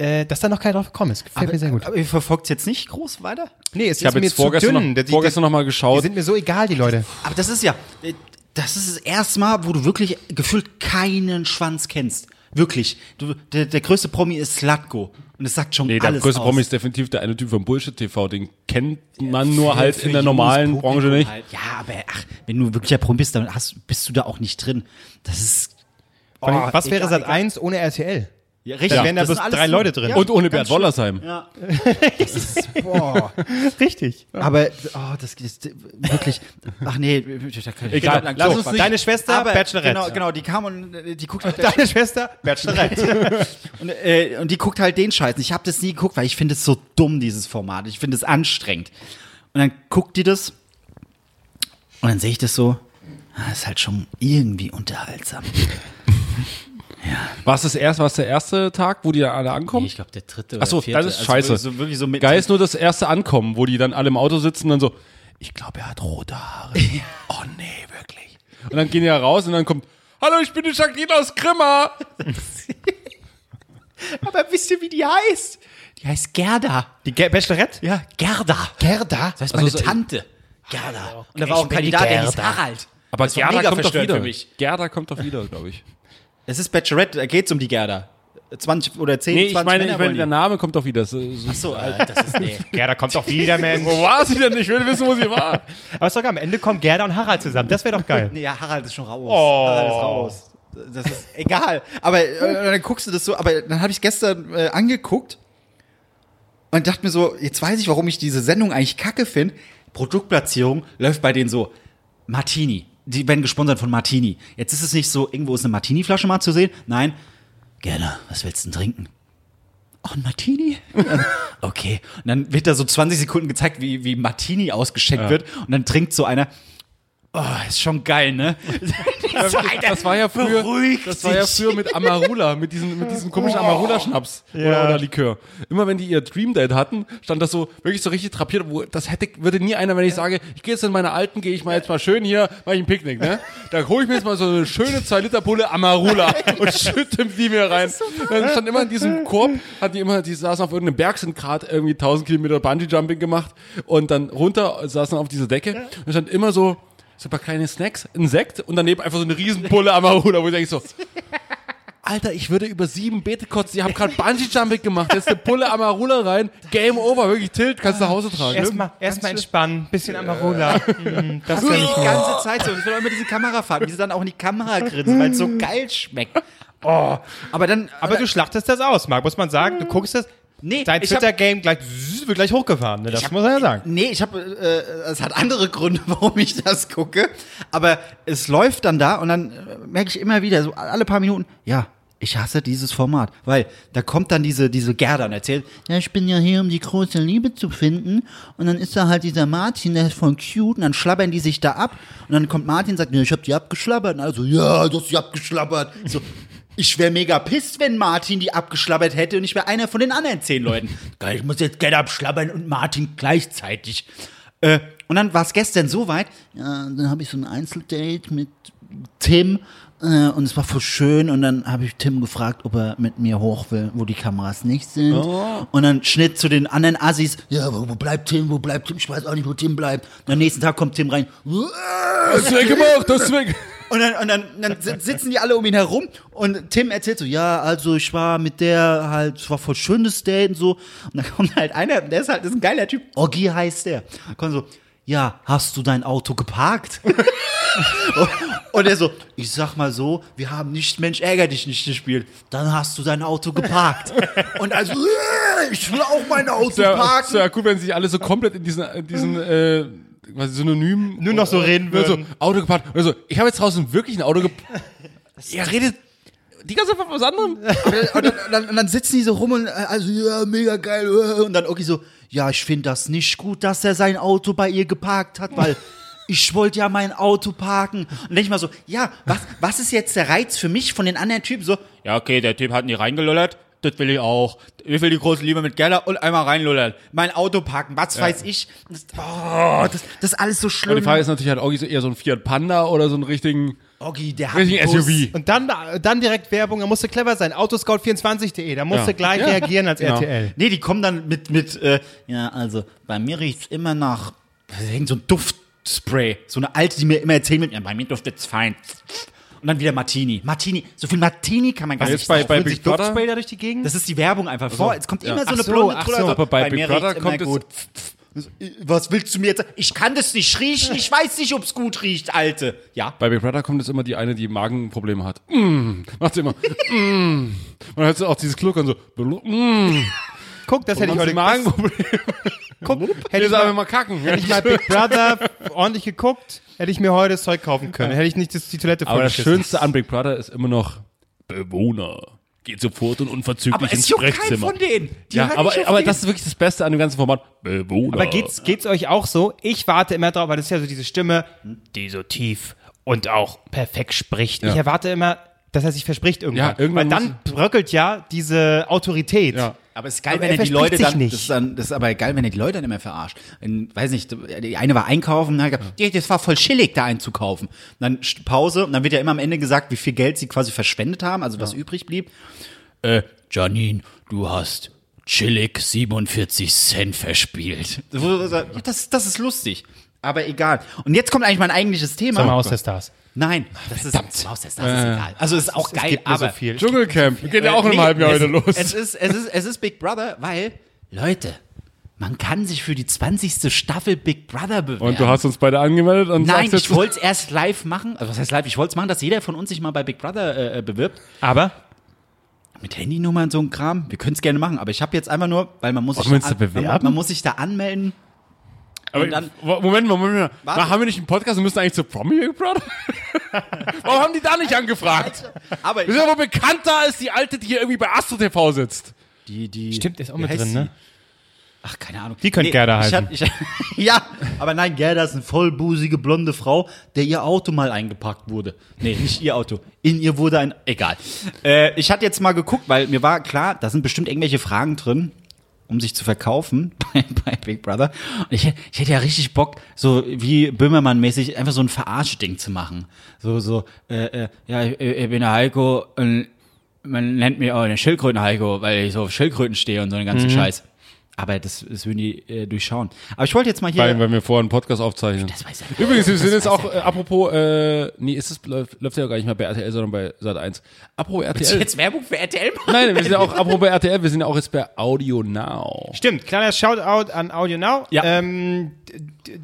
äh, dass da noch keiner drauf gekommen ist. Gefällt mir sehr gut. Aber ihr verfolgt jetzt nicht groß weiter? Nee, es Ich habe jetzt vorgestern, noch, Die- die- vorgestern noch mal Die geschaut. sind mir so egal, die Leute. Aber das ist ja, äh, das ist das erste Mal, wo du wirklich gefühlt keinen Schwanz kennst. Wirklich. Du, der, der größte Promi ist Slatko. Und es sagt schon Nee, der alles größte aus. Promi ist definitiv der eine Typ von Bullshit TV. Den kennt man nur halt in der normalen Publikum Branche nicht. Halt. Ja, aber ach, wenn du wirklich der Promi bist, dann hast, bist du da auch nicht drin. Das ist. Oh, was wäre egal, Sat 1 ohne RTL? Ja, richtig. Da wären da Das alles drei so- Leute drin. Ja, Und ohne Bert Wollersheim. Ja. (laughs) Boah. Richtig. Aber, oh, das ist wirklich. Ach nee, da kann ich Egal, lang- lass so, uns nicht- Deine Schwester, aber Bachelorette. Genau, genau, die kam und äh, die guckt halt (laughs) Deine Schwester, Bachelorette. (laughs) und, äh, und die guckt halt den Scheiß. Ich habe das nie geguckt, weil ich finde es so dumm, dieses Format. Ich finde es anstrengend. Und dann guckt die das und dann sehe ich das so. ah, ist halt schon irgendwie unterhaltsam. War es das erste, war es der erste Tag, wo die da alle ankommen? ich glaube, der dritte Ach so, das ist scheiße. So, wirklich so Geil ist nur das erste Ankommen, wo die dann alle im Auto sitzen und dann so, ich glaube, er hat rote Haare. (laughs) oh nee, wirklich. Und dann gehen die ja raus und dann kommt, hallo, ich bin die Jacqueline aus Grimma. (laughs) Aber wisst ihr, wie die heißt? Die heißt Gerda. Die Ge Bachelorette? Ja, Gerda. Gerda? Das heißt meine Also so- Tante. Gerda. Und da war auch ein Kandidat, der hieß. Harald. Aber Gerda kommt doch wieder. für mich. Gerda kommt doch wieder, glaube ich. Es ist Bachelorette, da geht's um die Gerda. 20 oder 10, Nee, ich 20 meine, Männer ich meine, der. Name kommt doch wieder. So, so. Achso, Alter, das ist, nee. (laughs) Gerda kommt doch wieder, (laughs) Mensch. Wo war sie denn? Ich will wissen, wo sie war. Aber ist doch geil, am Ende kommen Gerda und Harald zusammen. Das wäre doch geil. Nee, (laughs) ja, Harald ist schon raus. Oh. Harald ist raus. Das ist egal. Aber äh, dann guckst du das so, aber dann habe ich gestern äh, angeguckt und dachte mir so, jetzt weiß ich, warum ich diese Sendung eigentlich kacke finde. Produktplatzierung läuft bei denen so Martini. Die werden gesponsert von Martini. Jetzt ist es nicht so, irgendwo ist eine Martini-Flasche mal zu sehen. Nein, gerne, was willst du denn trinken? Oh, ein Martini? (laughs) okay. Und dann wird da so 20 Sekunden gezeigt, wie, wie Martini ausgeschenkt wird. Und dann trinkt so einer Oh, ist schon geil, ne? (laughs) Das war ja früher, das war ja früher mit Amarula, mit diesem, mit diesem komischen Amarula-Schnaps oder, oder Likör. Immer wenn die ihr Dream Date hatten, stand das so wirklich so richtig trapiert, wo das hätte, würde nie einer, wenn ich sage, ich gehe jetzt in meine Alten, gehe ich mal jetzt mal schön hier, mache ich ein Picknick, ne? Da hole ich mir jetzt mal so eine schöne 2 Liter Pulle Amarula (laughs) und schütte die mir rein. Dann stand immer in diesem Korb, hat die immer, die saßen auf irgendeinem Berg, sind gerade irgendwie 1000 Kilometer Bungee Jumping gemacht und dann runter saßen auf dieser Decke und stand immer so so ein paar kleine Snacks, ein Sekt und daneben einfach so eine Riesenpulle Amarula, wo ich denke so, Alter, ich würde über sieben Beete kotzen. Ich habe gerade Bungee-Jumping gemacht. Jetzt eine Pulle Amarula rein. Game over. Wirklich Tilt. Kannst du nach Hause tragen. Erstmal erst mal entspannen, bisschen Amarula. Mm, das ist ja Die nicht mehr. ganze Zeit so. Das wird auch immer diese Kamerafahrten, wie sie dann auch in die Kamera grinsen, weil es so geil schmeckt. Oh, aber dann, Aber du schlachtest das aus, Marc, muss man sagen. Du guckst das. Nee, Dein ich hab- Twitter-Game gleich, wird gleich hochgefahren. Ne? Das muss man ja sagen. Nee, ich habe, äh, es hat andere Gründe, (laughs) warum ich das gucke. Aber es läuft dann da und dann äh, merke ich immer wieder, so alle paar Minuten, ja, ich hasse dieses Format. Weil da kommt dann diese, diese Gerda und erzählt, ja, ich bin ja hier, um die große Liebe zu finden. Und dann ist da halt dieser Martin, der ist voll cute. Und dann schlabbern die sich da ab. Und dann kommt Martin und sagt, ja, ich hab die abgeschlabbert. Und also, ja, du hast die abgeschlabbert. So, ich wäre mega pisst, wenn Martin die abgeschlabbert hätte und ich wäre einer von den anderen zehn Leuten. Geil, ich muss jetzt Get abschlabbern und Martin gleichzeitig. Äh, und dann war es gestern so weit, ja, dann habe ich so ein Einzeldate mit Tim äh, und es war voll schön und dann habe ich Tim gefragt, ob er mit mir hoch will, wo die Kameras nicht sind. Und dann Schnitt zu den anderen Assis, ja, wo, wo bleibt Tim, wo bleibt Tim, ich weiß auch nicht, wo Tim bleibt. Und am nächsten Tag kommt Tim rein, Hast du weggemacht, hast du weg. Und dann, und dann, dann si- sitzen die alle um ihn herum und Tim erzählt so, ja, also ich war mit der halt, es war voll schönes Date und so. Und dann kommt halt einer, der ist halt, das ist ein geiler Typ, Oggi heißt der. Kommt so, ja, hast du dein Auto geparkt? (laughs) und er so, ich sag mal so, wir haben nicht Mensch ärger dich nicht gespielt. Dann hast du dein Auto geparkt. (laughs) und also, "Äh, ich will auch mein Auto Ja, parken. ja gut, wenn sich alle so komplett in diesen, in diesen äh, quasi Synonym Nur noch so reden Nur so, würden. Auto geparkt. Also, ich habe jetzt draußen wirklich ein Auto geparkt. (laughs) Er redet die ganze Zeit von was anderem. (laughs) und, dann, und, dann, und dann sitzen die so rum und äh, also ja, mega geil. äh, Und dann okay so, ja, ich finde das nicht gut, dass er sein Auto bei ihr geparkt hat, weil (laughs) ich wollte ja mein Auto parken. Und denke ich mal so, ja, was, was ist jetzt der Reiz für mich von den anderen Typen? So, ja, okay, der Typ hat nie reingelullert. Das will ich auch. Ich will die große Liebe mit Gerda und einmal reinlullern. Mein Auto parken, was weiß ich. Das, oh, das, das ist alles so Und schlimm. die Frage ist natürlich halt auch so eher so ein Fiat Panda oder so einen richtigen, Oggi, der hat richtigen einen. SUV. Und dann, dann direkt Werbung, da musste clever sein. Autoscout24.de, da musste Ja. gleich Ja. reagieren als Genau. RTL. Nee, die kommen dann mit, mit äh, ja, also bei mir riecht's immer nach, irgend so ein Duftspray. So eine alte, die mir immer erzählen wird, ja, bei mir duftet's fein. Und dann wieder Martini. Martini, so viel Martini kann man gar nicht bei- bei Big sich Brother? Duftspray da durch die Gegend? Das ist die Werbung einfach vor. Es kommt immer so eine blonde ach so. Aber bei Big mir Brother kommt es-. Was willst du mir jetzt? Ich kann das nicht riechen. Ich weiß nicht, ob's gut riecht, Alte. Ja. Bei Big Brother kommt jetzt immer die eine, die Magenprobleme hat. Mm, macht sie immer. Mm. Und dann hört sie auch dieses Kluckern so. Mm. Guck, das hätte ich heute Magenprobleme. Guck, hätte ich mal, mal kacken. hätte ich mal Big Brother ordentlich geguckt, hätte ich mir heute das Zeug kaufen können. Hätte ich nicht das, die Toilette Aber das. Schönste an Big Brother ist immer noch Bewohner. Geht sofort und unverzüglich Aber ins Sprechzimmer. von denen. Die ja, aber, aber das ist wirklich das Beste an dem ganzen Format. Bewohner. Aber geht's, geht's euch auch so? Ich warte immer drauf, weil das ist ja so diese Stimme, die so tief und auch perfekt spricht. Ja. Ich erwarte immer, dass er sich verspricht irgendwann. Ja, irgendwann weil dann bröckelt ja diese Autorität. Ja. Aber es ist geil, Aber wenn er er die Leute dann, nicht. Das, ist dann, das ist aber geil, wenn er die Leute dann immer verarscht. In, weiß nicht, die eine war einkaufen, und hat gesagt, ja, das war voll chillig, da einzukaufen. Und dann Pause, und dann wird ja immer am Ende gesagt, wie viel Geld sie quasi verschwendet haben, also was übrig blieb. Äh, Janine, du hast chillig 47 Cent verspielt. Ja, Das, das ist lustig. Aber egal. Und jetzt kommt eigentlich mein eigentliches Thema. Sag mal aus der Stars. Nein, das ist, Maus, das ist egal. Also ist auch geil, gibt mir aber so viel. Dschungelcamp. Geht ja auch in einem halben Jahr es, wieder los. Es ist, es, ist, es ist Big Brother, weil, Leute, man kann sich für die 20. Staffel Big Brother bewerben. und du hast uns beide angemeldet und Nein, sagst jetzt, ich wollte es erst live machen. Also was heißt live? Ich wollte es machen, dass jeder von uns sich mal bei Big Brother äh, äh, bewirbt. Aber Mit Handynummer und so ein Kram. Wir können es gerne machen, aber ich habe jetzt einfach nur, weil man muss sich, da, da bewerben? man, man muss sich da anmelden. Aber, und dann- Moment, Moment, Moment. Warte. Haben wir nicht einen Podcast und müssen eigentlich zu Promi Big Brother? (laughs) Warum haben die da nicht angefragt? Aber Wir sind aber bekannt da als die Alte, die hier irgendwie bei Astro TV sitzt. die, die, stimmt, ist auch mit drin, sie? ne? Ach, keine Ahnung. Die könnte Gerda ich heißen. Ich, (laughs) ja, aber nein, Gerda ist eine vollbusige, blonde Frau, der ihr Auto mal eingepackt wurde. Nee, nicht ihr Auto. In ihr wurde ein. Egal. Äh, ich hatte jetzt mal geguckt, weil mir war klar, da sind bestimmt irgendwelche Fragen drin, um sich zu verkaufen (laughs) bei, bei Big Brother. Und ich, ich hätte ja richtig Bock, so wie Böhmermann-mäßig, einfach so ein Verarsch-Ding zu machen. So, so, äh, äh, ja, ich, ich bin der Heiko und man nennt mich auch den Schildkröten-Heiko, weil ich so auf Schildkröten stehe und so einen ganzen Scheiß. Aber das, das würden die äh, durchschauen. Aber ich wollte jetzt mal hier. Weil, weil wir vorher einen Podcast aufzeichnen. das weiß ich Übrigens, wir sind jetzt auch, äh, apropos, äh, nee, ist es, läuft, läuft ja gar nicht mehr bei RTL, sondern bei Sat 1. Apropos Willst du RTL. jetzt Werbung für RTL machen? Nein, wir sind ja auch, apropos RTL, wir sind ja auch jetzt bei Audio Now. Stimmt, kleiner Shoutout an Audio Now. Ja. Ähm,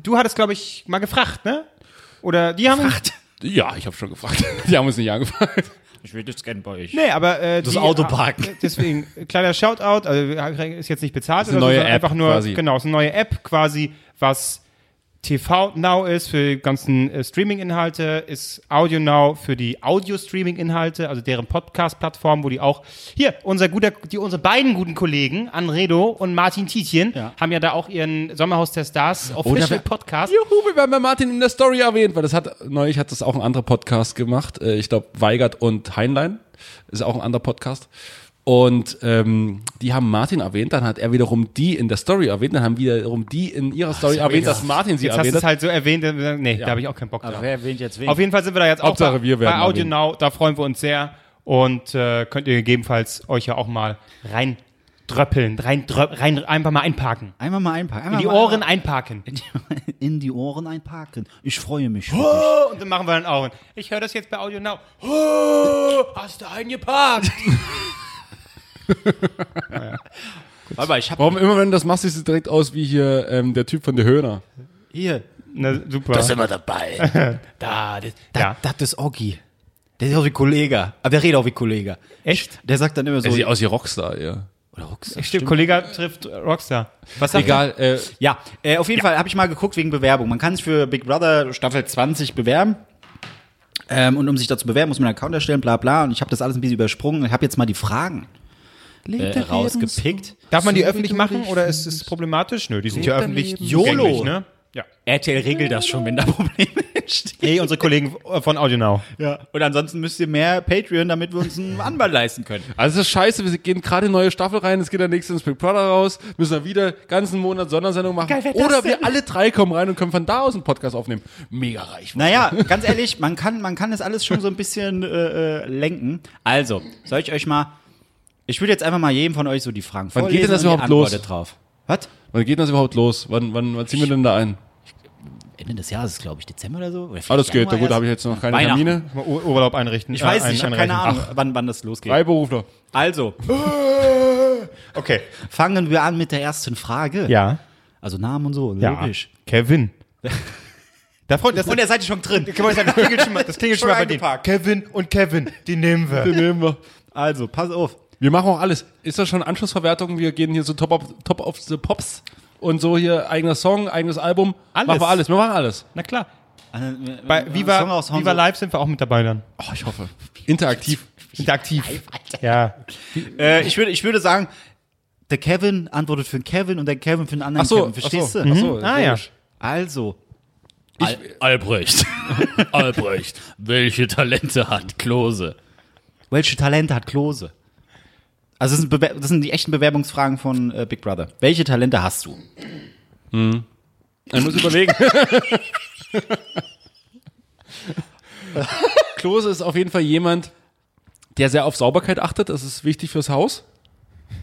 du hattest, glaube ich, mal gefragt, ne? Oder die haben. Gefragt? Ja, ich habe schon gefragt. (laughs) Die haben uns nicht angefragt. Ich will das gerne bei euch. Nee, aber äh, Das die, Auto parken. äh, Deswegen kleiner Shoutout, also ist jetzt nicht bezahlt ist eine so, neue sondern App einfach nur quasi. genau, ist eine neue App quasi, was TV Now ist für die ganzen äh, Streaming-Inhalte, ist Audio Now für die Audio-Streaming-Inhalte, also deren Podcast-Plattform, wo die auch hier unser guter, die unsere beiden guten Kollegen Anredo und Martin Tietjen Ja. haben ja da auch ihren Sommerhaus der Stars Official Podcast. Juhu, wir werden bei Martin in der Story erwähnt, weil das hat, neulich hat das auch ein anderer Podcast gemacht. Äh, Ich glaube, Weigert und Heinlein. Ist auch ein anderer Podcast. Und ähm, die haben Martin erwähnt, dann hat er wiederum die in der Story erwähnt, dann haben wiederum die in ihrer Story erwähnt, dass Martin sie Jetzt hast du erwähnt es hat. halt so erwähnt, äh, nee, da habe ich auch keinen Bock drauf. Aber wer erwähnt jetzt wen? Auf jeden Fall sind wir da jetzt Hauptsache, auch bei, bei Audio erwähnt. Now. Da freuen wir uns sehr und äh, könnt ihr gegebenenfalls euch ja auch mal rein dröppeln, rein, drö rein einfach mal einparken. Einmal mal einpacken. In Einmal die mal Ohren einparken. (laughs) in die Ohren einparken. Ich freue mich. Oh, und dann machen wir dann auch. Ich höre das jetzt bei Audio Now. Oh, hast du eingeparkt? (laughs) dich. Warte mal, ich hab Warum immer, wenn du das machst, sieht es direkt aus wie hier ähm, der Typ von der Höhner. hier. Na, super. wir dabei. (laughs) da, das, da, Ja. das ist Oggi. Der ist auch wie Kollege. Aber der redet auch wie Kollege. Echt? Der sagt dann immer so. Er sieht aus wie Rockstar, ja. Oder Rockstar. Stimmt, Kollege trifft Rockstar. Was sagt Egal, äh, Ja, äh, auf jeden Fall habe ich mal geguckt wegen Bewerbung. Man kann sich für Big Brother Staffel 20 bewerben. Ähm, und um sich da zu bewerben, muss man einen Account erstellen, bla bla. Und ich habe das alles ein bisschen übersprungen. Ich habe jetzt mal die Fragen äh, rausgepickt. Darf man die öffentlich machen oder ist es problematisch? Nö, die sind ja öffentlich YOLO. ne? Ja. RTL regelt das schon, wenn da (laughs) Probleme entstehen. Hey, unsere Kollegen von Audio Now. Ja. Und ansonsten müsst ihr mehr Patreon, damit wir uns einen (laughs) Anwalt leisten können. Also es ist scheiße, wir gehen gerade in neue Staffel rein, es geht der nächste Big Brother raus, müssen dann wieder ganzen Monat Sondersendung machen. Geil Oder wir alle drei kommen rein und können von da aus einen Podcast aufnehmen. Mega reich. Naja, ganz ehrlich, man kann, man kann das alles schon so ein bisschen äh, äh, lenken. Also, soll ich euch mal. Ich würde jetzt einfach mal jedem von euch so die Fragen Wann geht denn das überhaupt los? drauf. Was? Wann geht das überhaupt los? Wann, wann, wann ziehen wir denn da ein? Ende des Jahres, glaube ich, Dezember oder so? Oder Ah, das geht. Na gut, habe ich jetzt noch keine. Termine. Mal Ur Urlaub einrichten. Ich weiß äh, nicht, ich ein- habe keine. Ahnung, wann, wann das losgeht. Freiberufler. Also, (laughs) Okay. fangen wir an mit der ersten Frage. Ja. Also Namen und so, Ja. logisch. Kevin. (laughs) Da freut das. Und ihr seid schon drin. Das klingelt schon mal, das (laughs) klingelt schon Schon mal bei denen. Kevin und Kevin, die nehmen wir. nehmen wir. Also, pass auf. Wir machen auch alles. Ist das schon Anschlussverwertung? Wir gehen hier so Top of, Top of the Pops und so hier eigener Song, eigenes Album. Alles. Machen wir alles. Wir machen alles. Na klar. Bei Bei Viva, Viva Live sind wir auch mit dabei dann. Oh, ich hoffe. Interaktiv. Interaktiv. Ja. Äh, ich, würde, ich würde sagen, der Kevin antwortet für den Kevin und der Kevin für den anderen Ach so, Kevin. Verstehst ach du? so. Ach so, Ah ja. Also, Ich, Albrecht. (laughs) Albrecht. Welche Talente hat Klose? Welche Talente hat Klose? Also das sind, Bewer das sind die echten Bewerbungsfragen von äh, Big Brother. Welche Talente hast du? ich muss überlegen. (laughs) Klose ist auf jeden Fall jemand, der sehr auf Sauberkeit achtet. Das ist wichtig fürs Haus.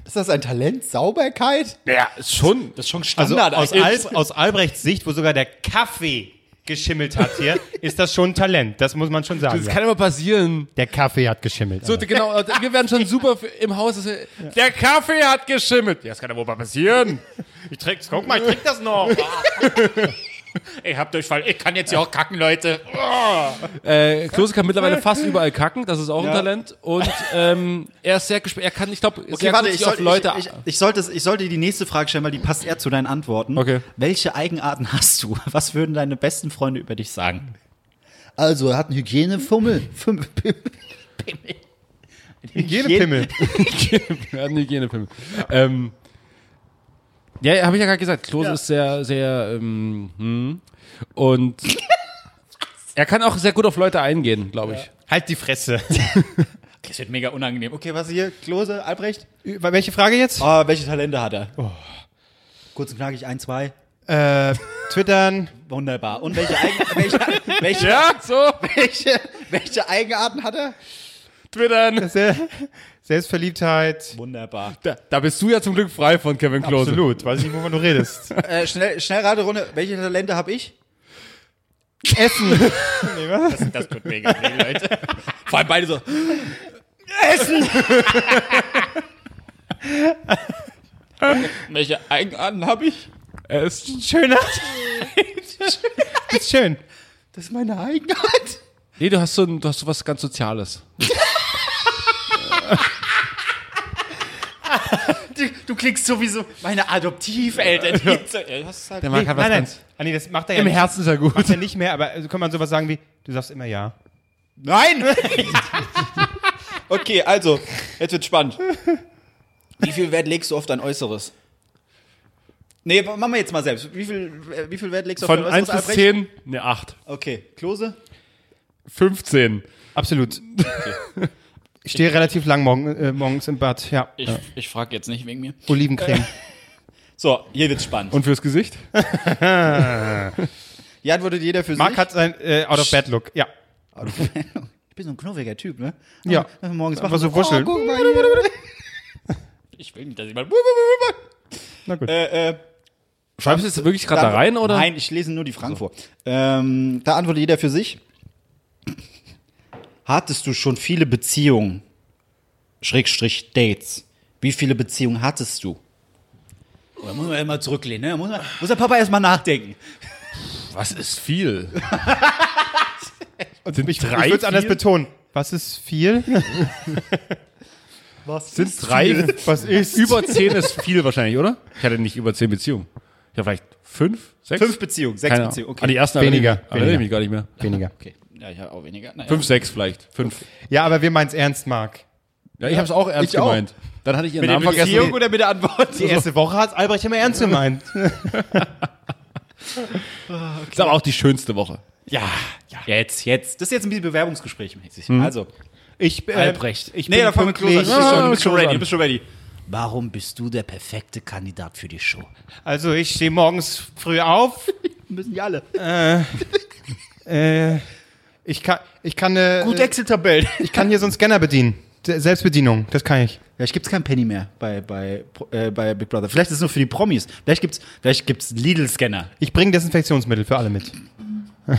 Ist das ein Talent? Sauberkeit? Ja, ist schon. Das ist schon Also Standard. aus, Al aus Albrechts Sicht, wo sogar der Kaffee geschimmelt hat hier, (laughs) ist das schon ein Talent. Das muss man schon sagen. Das ja. kann immer passieren. Der Kaffee hat geschimmelt. So, Alter. genau, wir werden schon super im Haus. Das, Der Kaffee hat geschimmelt. Ja, das kann ja wohl mal passieren. ich trink's, guck mal, ich trink das noch. (laughs) ich hab Durchfall. Ich kann jetzt ja auch kacken, Leute. Äh, Klose kann mittlerweile fast überall kacken, das ist auch ein Talent. Und ähm, er ist sehr gespannt. Er kann, ich glaube, Okay, sehr warte, ich, sich auf soll, Leute. ich, ich, ich, sollte, ich sollte die nächste Frage stellen, weil die passt eher zu deinen Antworten. Okay. Welche Eigenarten hast du? (laughs) Was würden deine besten Freunde über dich sagen? Also, er hat einen Hygienefummel. (laughs) Füm- Hygienepimmel. (laughs) er hat einen Hygienepimmel. Ähm, Ja, habe ich ja gerade gesagt. Klose ist sehr, sehr, ähm, hm. und (laughs) er kann auch sehr gut auf Leute eingehen, glaube ich. Halt die Fresse. (laughs) Das wird mega unangenehm. Okay, was hier? Klose, Albrecht? Welche Frage jetzt? Ah, welche Talente hat er? Kurz und knackig, ein, zwei. Äh, Twittern. Wunderbar. Und welche, Eigen welche, (laughs) welche, Ja, so. welche, welche Eigenarten hat er? Twittern. Se Selbstverliebtheit. Wunderbar. Da, da bist du ja zum Glück frei von Kevin Klose. Absolut. Weiß nicht, wovon du redest. (laughs) Äh, schnell, Schnellraterunde. Welche Talente habe ich? Essen. (laughs) Das tut mega weh, Leute. Vor allem beide so. Essen! (laughs) welche Eigenarten habe ich? Er ist Schöner. ist schön. Das ist meine Eigenart. Nee, du hast so, ein, du hast so was ganz Soziales. Du, du klickst sowieso meine Adoptiveltern. So, ja, das ist halt Der Marc hat was Nein, nein. ganz. Ah, nee, das macht er ja Im nicht. Herzen ist er gut. Macht er nicht mehr, aber also kann man sowas sagen wie, du sagst immer ja. Nein! okay, also, jetzt wird spannend. Wie viel Wert legst du auf dein Äußeres? Nee, machen wir jetzt mal selbst. Wie viel, wie viel Wert legst du auf Von dein 1 Äußeres, bis Albrecht? 10, ne 8. Okay, Klose? 15. Absolut. Ich stehe relativ lang morgen, äh, morgens im Bad. Ja. Ich, ich frage jetzt nicht wegen mir. Olivencreme. (laughs) So, hier wird's spannend. Und fürs Gesicht? (laughs) Hier antwortet jeder für Marc sich. hat sein äh, Out-of-Bed-Look. Ja. Ich bin so ein knuffiger Typ, ne? Ja. Wenn wir morgens machen, so wuscheln. Oh, mal. (laughs) Ich will nicht, dass jemand. Na gut. Äh, äh, Schreibst du jetzt wirklich gerade da rein, oder? Nein, ich lese nur die Fragen vor. Ähm, da antwortet jeder für sich. Hattest du schon viele Beziehungen? Schrägstrich Dates. Wie viele Beziehungen hattest du? Oh, da muss man erstmal zurücklehnen, ne? Da muss, man, muss der Papa erstmal nachdenken. Was ist viel? Und ich, drei ich würde es anders viel? betonen. Was ist viel? (laughs) Was Sind drei, Was ist? über 10 ist viel wahrscheinlich, oder? Ich hatte nicht über 10 Beziehungen. Ich habe vielleicht 5, 6? Fünf Beziehungen, sechs Keine. Beziehungen. An die ersten Weniger, erinnere ich- erinnere ich weniger. mich gar nicht mehr. Weniger. Okay. Ja, ich habe auch weniger. Naja. 5, 6 vielleicht. 5. Ja, aber wir meinen es ernst, Marc. Ja, ich habe es auch ernst ich auch. gemeint. Dann hatte ich ihren Mit der Namen vergessen. Beziehung oder mit der Antwort? Die erste Woche hat Albrecht immer ernst gemeint. Das (laughs) ist aber auch die schönste Woche. ja, ja. Jetzt, jetzt. Das ist jetzt ein bisschen Bewerbungsgespräch mäßig. Mhm. Also, Ich, äh, Albrecht. Ich nee, bin da fangen wir pünktlich. Du bist schon, du bist schon ready. an. Du bist schon ready. Warum bist du der perfekte Kandidat für die Show? Also ich stehe morgens früh auf. (laughs) Müssen die alle. Äh, ich kann, ich kann, äh, Gut Excel-Tabellen. ich kann hier so einen Scanner bedienen. Se- Selbstbedienung, das kann ich. Vielleicht gibt's kein Penny mehr bei, bei, äh, bei Big Brother. Vielleicht ist es nur für die Promis. Vielleicht gibt's, vielleicht gibt's Lidl-Scanner. Ich bringe Desinfektionsmittel für alle mit. (laughs)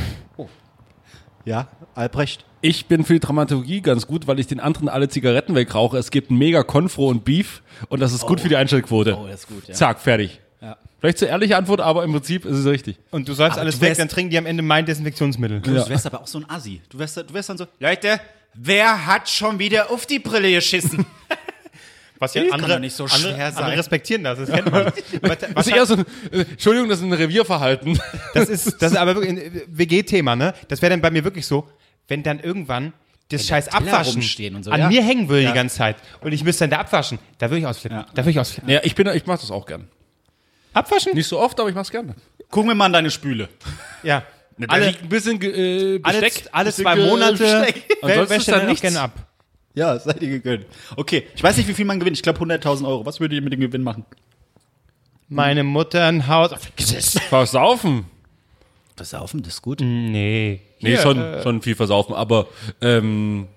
Ja, Albrecht. Ich bin für die Dramaturgie ganz gut, weil ich den anderen alle Zigaretten wegrauche. Es gibt ein mega Konfro und Beef und das ist gut für die Einstellquote. Oh, das ist gut, ja. Zack, fertig. Ja. Vielleicht zu ehrliche Antwort, aber im Prinzip ist es richtig. Und du sollst Aber alles du weg, dann trinken die am Ende mein Desinfektionsmittel. Du wärst aber auch so ein Assi. Du wärst, du wärst dann so, Leute, wer hat schon wieder auf die Brille geschissen? (laughs) Was ja andere, nicht so andere, schwer sein. andere respektieren das, das kennt man. (laughs) Da- Das ist eher so ein, äh, Entschuldigung, das ist ein Revierverhalten. (laughs) Das ist, das ist aber wirklich ein WG-Thema, ne? Das wäre dann bei mir wirklich so, wenn dann irgendwann das scheiß Teller Abwaschen rumstehen und so, an ja. mir hängen würde Ja. die ganze Zeit und ich müsste dann da abwaschen, da würde ich ausflippen. Ja. Da würde ich ausflippen. Ja, ich bin, ich mach das auch gern. Abwaschen? Nicht so oft, aber ich mach's gerne. Guck mir mal an deine Spüle. Ja. Da Alle, liegt ein bisschen äh, alle, Besteck. alle bisschen zwei Monate Besteck. wä- (laughs) Ansonsten wäsche ist da dann auch nichts. gerne ab. Ja, seid ihr gegönnt. Okay, ich weiß nicht, wie viel man gewinnt. Ich glaube 100.000 Euro. Was würdet ihr mit dem Gewinn machen? Meine Mutter ein Haus. Versaufen. Versaufen, das ist gut. Nee. Nee, Hier, schon, Äh, schon viel versaufen, aber ähm,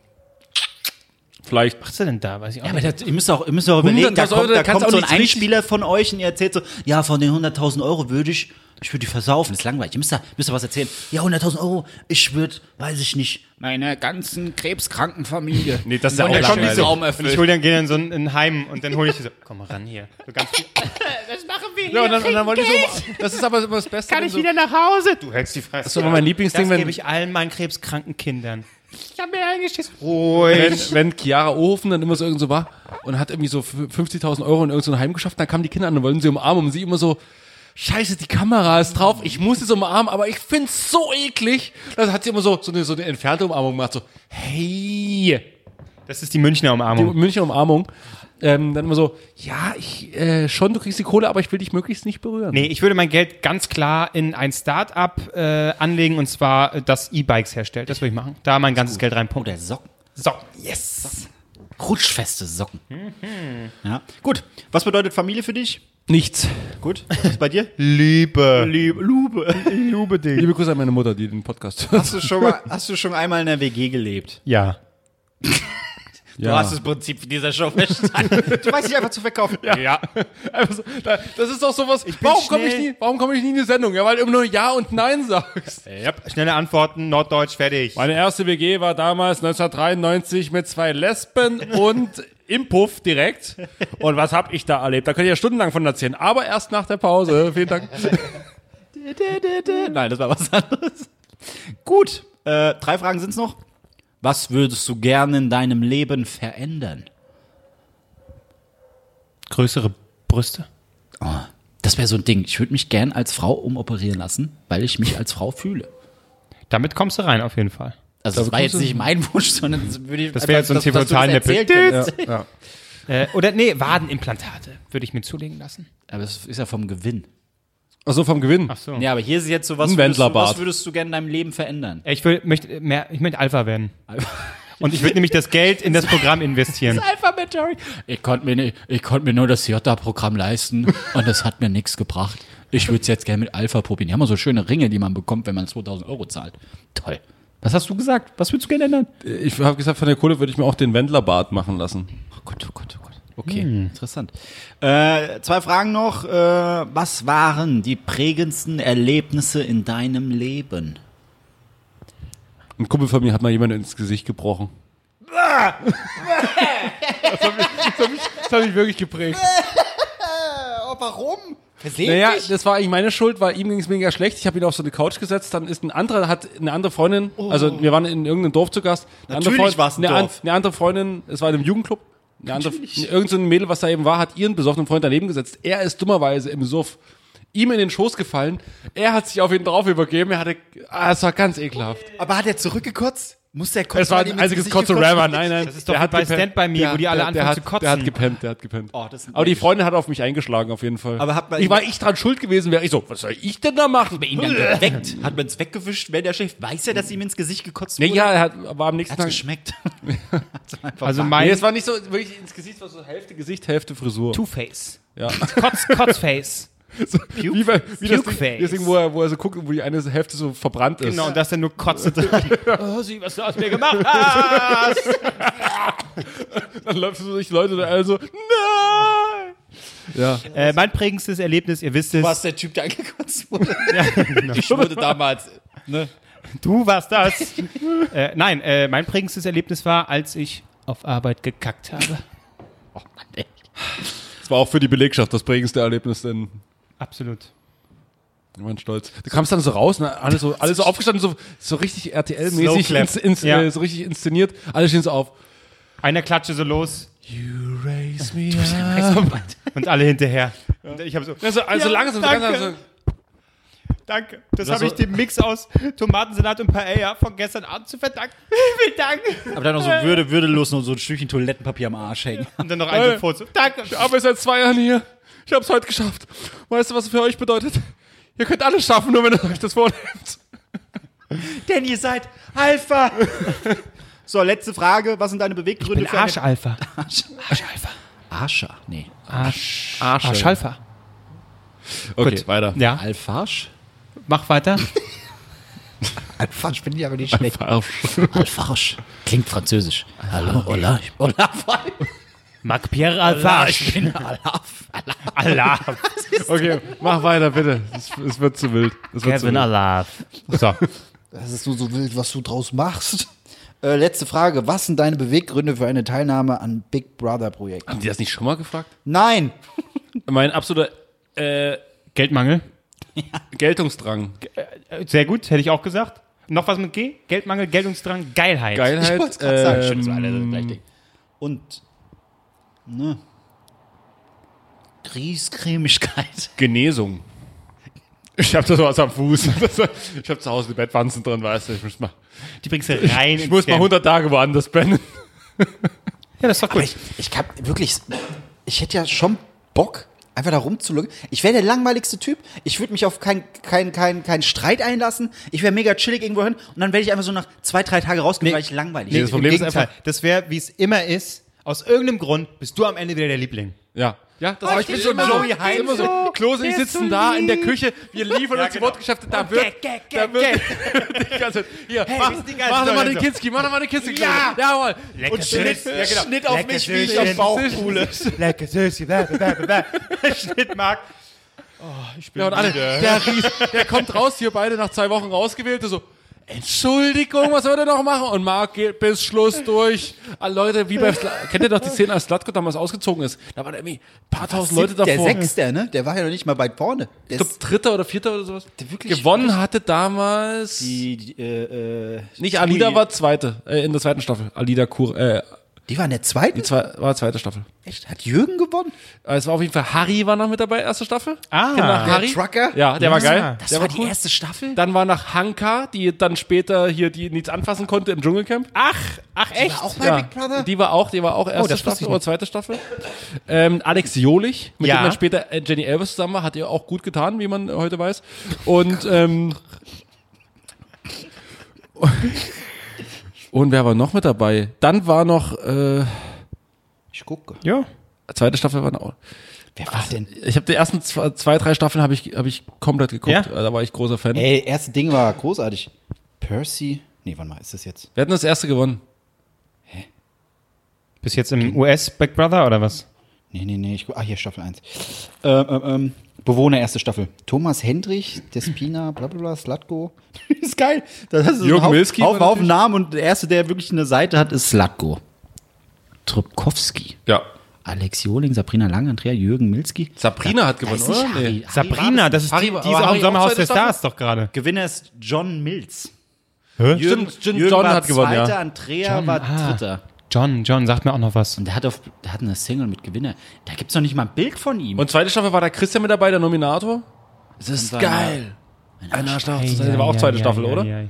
vielleicht. was ist denn da? Weiß ich auch Ja, aber nicht. das, ihr müsst auch, ihr müsst auch überlegen, da 100.000 kommt, Euro, da kommt auch so ein Einspieler von euch und ihr erzählt so, ja, von den 100.000 Euro würde ich, ich würde die versaufen. Das ist langweilig. Ihr müsst da, müsst da was erzählen. Ja, 100.000 Euro, ich würde, weiß ich nicht, meiner ganzen krebskranken Familie. (laughs) Nee, das ist ja auch dann langweilig. so, und ich hole dann gerne in so ein, ein Heim und dann hole ich die so, komm mal ran hier. So ganz viel. (laughs) Ja, und dann, und dann wollte ich so, das ist aber immer das Beste. Kann ich so, wieder nach Hause? Du hältst die Fresse. Das ist aber mein Lieblingsding, Das wenn, gebe ich allen meinen krebskranken Kindern. Ich habe mir eingeschissen. wenn, Ruhig. wenn Chiara Ohofen dann immer so irgend so war und hat irgendwie so 50.000 Euro in irgendein so ein Heim geschafft, dann kamen die Kinder an und wollten sie umarmen und sie immer so, Scheiße, die Kamera ist drauf, ich muss sie umarmen, aber ich find's so eklig. Dann hat sie immer so, so eine, so eine entfernte Umarmung gemacht, so, hey, Das ist die Münchner die Umarmung. Münchner Umarmung. Ähm, dann immer so, ja, ich, äh, schon, du kriegst die Kohle, aber ich will dich möglichst nicht berühren. Nee, ich würde mein Geld ganz klar in ein Start-up äh, anlegen und zwar äh, das E-Bikes herstellt. Das würde ich machen. Da mein ganzes Geld reinpumpen. Oder Socken. So, yes. Rutschfeste Socken. Ja. Gut. Was bedeutet Familie für dich? Nichts. Gut. Was ist bei dir? (laughs) Liebe. Liebe. Lube. (laughs) Liebe dich. Liebe Grüße an meine Mutter, die den Podcast hört. Hast du schon (laughs) mal, hast du schon einmal in der WG gelebt? Ja. Du hast das Prinzip dieser Show (laughs) verstanden. du weißt dich einfach zu verkaufen. Ja. Da- das ist doch sowas. Warum komme ich, nie- warum komm ich nie in die Sendung? Ja, weil du immer nur Ja und Nein sagst. Schnelle Antworten, Norddeutsch, fertig. Meine erste WG war damals 1993 mit zwei Lesben (laughs) und im Puff direkt. Und was habe ich da erlebt? Da könnt ihr ja stundenlang von erzählen. Aber erst nach der Pause. Vielen Dank. (laughs) Nein, das war was anderes. Gut. Äh, drei Fragen sind's noch. Was würdest du gerne in deinem Leben verändern? Größere Brüste. Oh, das wäre so ein Ding. Ich würde mich gern als Frau umoperieren lassen, weil ich mich als Frau fühle. Damit kommst du rein, auf jeden Fall. Also das war jetzt nicht mein Wunsch, sondern das würde ich Das wäre jetzt so ein das TV-Nippel. erzählen könntest. Äh, oder nee, Wadenimplantate würde ich mir zulegen lassen. Aber es ist ja vom Gewinn. Achso, vom Gewinn. Ach so. Ja, aber hier ist jetzt so, was, Ein würdest du, Wendlerbart. was würdest du gerne in deinem Leben verändern? Ich will, möchte mehr, ich möchte Alpha werden. (laughs) Und ich würde nämlich das Geld in das Programm investieren. Alpha Majority. Ich konnte mir, nicht- ich konnte mir nur das Jota-Programm leisten und es hat mir nichts gebracht. Ich würde es jetzt gerne mit Alpha probieren. Die haben ja so schöne Ringe, die man bekommt, wenn man 2000 Euro zahlt. Toll. Was hast du gesagt? Was würdest du gerne ändern? Ich habe gesagt, von der Kohle würde ich mir auch den Wendlerbart machen lassen. Oh Gott, oh Gott, oh Okay, interessant. Äh, zwei Fragen noch. Äh, was waren die prägendsten Erlebnisse in deinem Leben? Ein Kumpel von mir hat mal jemand ins Gesicht gebrochen. das hat mich, das hat mich, das hat mich wirklich geprägt. (laughs) Oh, warum? Naja, das war eigentlich meine Schuld, weil ihm ging es mega schlecht. Ich habe ihn auf so eine Couch gesetzt, dann ist ein anderer, hat eine andere Freundin, also wir waren in irgendeinem Dorf zu Gast. Eine andere Oh. Natürlich Freundin- war's ein eine, an- Dorf. eine andere Freundin, es war in einem Jugendclub, eine andere, irgend so ein Mädel, was da eben war, hat ihren besoffenen Freund daneben gesetzt. Er ist dummerweise im Suff ihm in den Schoß gefallen. Er hat sich auf ihn drauf übergeben. Er hatte, ah, es war ganz ekelhaft. Aber hat er zurückgekotzt? Muss der kotzen? Es war ein einziges wird? Nein, nein. Das ist doch wie bei Stand By Me, wo die alle der, der anfangen hat, zu kotzen. Der hat gepennt, der hat gepennt. Oh, Aber die Freundin hat auf mich eingeschlagen, auf jeden Fall. Aber hat man- ich war ich dran schuld gewesen, wäre ich so, was soll ich denn da machen? ihn dann (laughs) geweckt. Hat man es weggewischt, wenn der Chef weiß er, dass ihm ins Gesicht gekotzt Nee, wurde? ja, er hat, war am nächsten Tag. geschmeckt. (laughs) Also Nee, mein es war nicht so, wirklich ins Gesicht, war so Hälfte Gesicht, Hälfte Frisur. Two-Face. Ja. Kotz, Kotzface. (laughs) So, wie bei, wie das Ding, Pukeface. das Ding wo, er, wo er so guckt, wo die eine Hälfte so verbrannt ist. Genau, und das dann nur Kotze dran. (laughs) oh, sieh, was du aus mir gemacht hast. (laughs) Dann läuft so durch Leute da alle so, nein! Ja. äh, mein prägendstes Erlebnis, ihr wisst es, Du warst der Typ, der angekotzt wurde. Ich wurde damals. Ne? du warst das. äh, nein, äh, mein prägendstes Erlebnis war, als ich auf Arbeit gekackt habe. Oh Mann, ey. Das war auch für die Belegschaft das prägendste Erlebnis, denn Absolut. wir waren stolz. Du kamst dann so raus, ne? alle so, alle so (laughs) aufgestanden, so, so richtig RTL-mäßig, ins, ins, Ja. äh, so richtig inszeniert. Alle stehen so auf. Einer klatsche so los You raise me up. und alle hinterher. Und ich habe so, Also, also Ja, langsam, danke. langsam, so, danke. Das habe ich so- dem Mix aus Tomatensalat und Paella von gestern Abend zu verdanken. (laughs) Vielen Dank. Aber dann noch so würde, würdelos noch so ein Stückchen Toilettenpapier am Arsch hängen. Und dann noch ein so Foto. Danke. Ich arbeite seit zwei Jahren hier. Ich hab's heute geschafft. Weißt du, was es für euch bedeutet? Ihr könnt alles schaffen, nur wenn ihr euch das vornehmt. Denn ihr seid Alpha. so, letzte Frage. Was sind deine Beweggründe Bin Arschalpha. Arschalpha. Arscher? Nee. Arsch. Arsche. Arschalpha. Okay, Gut. weiter. Ja, Alfarsch? mach weiter. (laughs) Alfarsch finde ich aber nicht schlecht. Arsch. Alfarsch. Klingt französisch. Hallo, hola. Hola, Marc Pierre Alpha. ich bin Alaf. Allah. Okay, mach weiter, bitte. Es, es wird zu wild. Es wird zu Kevin wild. Allah. So. Das ist nur so wild, was du draus machst. Äh, letzte Frage. Was sind deine Beweggründe für eine Teilnahme an Big Brother Projekt? Haben die das nicht schon mal gefragt? Nein! Mein absoluter äh, Geldmangel. (laughs) Geltungsdrang. Äh, Sehr gut, hätte ich auch gesagt. Noch was mit G? Geldmangel, Geltungsdrang, Geilheit. Geilheit. wollt's grad sagen, ähm, so alle das gleiche Ding. Und ne, Griescremigkeit. (laughs) Genesung. Ich hab da sowas am Fuß. (laughs) Ich hab zu Hause die Bettwanzen drin, weißt du. Ich muss mal, Die bringst du rein ich muss mal 100 Tage woanders pennen. Ja, das ist doch Aber gut. ich, ich hab wirklich, ich hätte ja schon Bock, einfach da rumzulücken. Ich wäre der langweiligste Typ. Ich würde mich auf keinen kein, kein, kein Streit einlassen. Ich wäre mega chillig irgendwo hin und dann werde ich einfach so nach zwei, drei Tagen rausgehen, Nee. weil ich langweilig Nee, bin. das Problem ist einfach- das wäre, wie es immer ist, aus irgendeinem Grund bist du am Ende wieder der Liebling. Ja. Ja, das Oh, ist ich bin immer so. Joey Heinz. immer so. So, Klose, ist sitzen so da in der. Küche, wir liefern Ja, uns die genau. Wortgeschäfte, da wird, da wird (laughs) die ganze hier, Hey, mach, doch mal den so. Kinski, mach doch mal den Kinski. Ja. Jawohl. Lecker Und Schnitt. Ja, genau. Schnitt auf Lecker mich, wie ich auf Bauch fuhle. Lecker bla, bla. Schnittmark. Oh, ich bin Ja, und alle, der, Ries, der kommt raus, hier beide nach zwei Wochen rausgewählt, so, Entschuldigung, was soll der noch machen? Und Marc geht bis Schluss durch. Alle Leute, wie bei, Sla kennt ihr doch die Szene, als Slatko damals ausgezogen ist? Da waren irgendwie ein paar tausend Leute der davor. Sechste, ne? Der war ja noch nicht mal weit vorne. Der Ich glaube, dritter oder vierter oder sowas. wirklich- Gewonnen hatte damals. die, die, äh, äh, nicht Alida war zweite, äh, in der zweiten Staffel. Alida Kur, äh, die war in der zweiten? die zwei, war zweite Staffel. Echt? Hat Jürgen gewonnen? Äh, Es war auf jeden Fall Harry war noch mit dabei, erste Staffel. Ah, ihr noch der Harry? Trucker? Ja, der war Ja, geil. Das der war, war die cool. erste Staffel? Dann war noch Hanka, die dann später hier die nichts anfassen konnte im Dschungelcamp. Ach, ach echt? auch bei Ja, Big Brother? die war auch, die war auch erste das wusste Staffel oder zweite Staffel. Ähm, Alex Jolich, mit Ja. dem dann später äh, Jenny Elvis zusammen war, hat ihr auch gut getan, wie man heute weiß. Und ähm, (laughs) und wer war noch mit dabei? Dann war noch äh, Ich gucke. Ja. zweite Staffel war noch. Wer war denn? Ich habe die ersten zwei, zwei drei Staffeln habe ich habe ich komplett geguckt. Ja? Da war ich großer Fan. Ey, erste Ding war großartig. Percy. Nee, warte mal, ist das jetzt? Wir hatten das erste gewonnen. Bis jetzt im US Big Brother oder was? Nee, nee, nee. Ich, ah, hier Staffel 1. Ähm, ähm, ähm, Bewohner erste Staffel. Thomas Hendrich, Despina, bla bla bla, Slatko. (laughs) ist geil. Das ist Jürgen Haufen- Milski Haufen natürlich- Namen und der erste, der wirklich eine Seite hat, ist Slatko. Trubkowski. Ja. Alex Joling, Sabrina Lang, Andrea, Jürgen Milski. Sabrina hat gewonnen, oder? Harry- Nee. Harry Sabrina, das ist Harry die, die ist auch im Sommerhaus der Stars doch gerade. Gewinner ist John Mills. Stimmt, stimmt, Jürgen John war hat gewonnen, Zweiter, ja. Andrea John, war ah. Dritter. John, John, sagt mir auch noch was. Und der hat, auf, der hat eine Single mit Gewinner. Da gibt's noch nicht mal ein Bild von ihm. Und zweite Staffel war da Christian mit dabei, der Nominator. Das ist war geil. Ein Arschloch. Ei, Das war auch ei, zweite ei, Staffel, oder? ei, ei.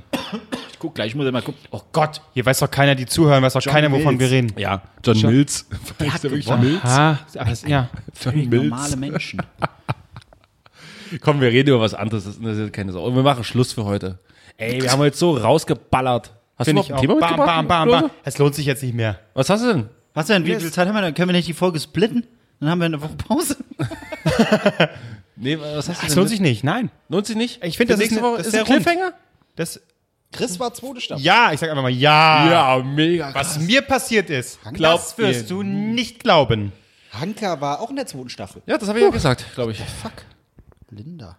ich guck gleich, ich muss ja mal gucken. Oh Gott, hier weiß doch keiner, die zuhören, weiß doch keiner, wovon Mills. wir reden. Ja, John Mills. Der hat wirklich. Mills? Ah, aber das, ja. (laughs) Völlig normale Menschen. (laughs) Komm, wir reden über was anderes. Das das ist keine Sorge. Und wir machen Schluss für heute. Ey, wir haben heute so rausgeballert. Hast du noch auch. ein Thema Bam, mitgebracht? bam, bam, Klose? bam. Es lohnt sich jetzt nicht mehr. Was hast du denn? Was denn? Wie viel Zeit haben wir? Dann können wir nicht die Folge splitten? Dann haben wir eine Woche Pause. (laughs) Nee, was hast du Es denn? lohnt sich nicht, nein. Lohnt sich nicht? Ich finde, das ist nächste eine- Woche das ist ein. Cliffhanger? Das, Chris war zweite Staffel. ja, ich sag einfach mal ja. Ja, mega. Was mir passiert ist, Glaubt das wirst du nicht glauben. Hanka war auch in der zweiten Staffel. Ja, das habe ich ja gesagt, glaube ich. Fuck. Linda.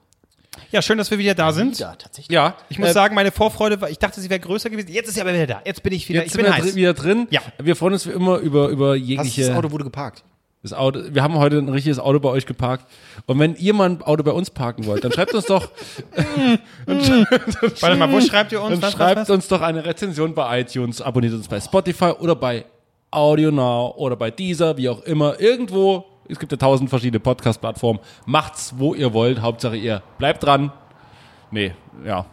Ja, schön, dass wir wieder da sind. Ja, tatsächlich. Ja, Ich muss äh, sagen, meine Vorfreude war, ich dachte, sie wäre größer gewesen. Jetzt ist sie aber wieder da. Jetzt bin ich wieder, Jetzt ich sind bin wir heiß. drin, wieder drin. Ja. Wir freuen uns wie immer über, über jegliche. das Auto wurde geparkt. Das Auto, wir haben heute ein richtiges Auto bei euch geparkt. Und wenn ihr mal ein Auto bei uns parken wollt, dann schreibt uns doch, (laughs) Warte mal, wo schreibt ihr uns? dann schreibt was? uns doch eine Rezension bei iTunes, abonniert uns bei Spotify oder bei Audio Now oder bei Deezer, wie auch immer. Irgendwo, es gibt ja tausend verschiedene Podcast-Plattformen. Macht's, wo ihr wollt. Hauptsache ihr bleibt dran. Nee, ja.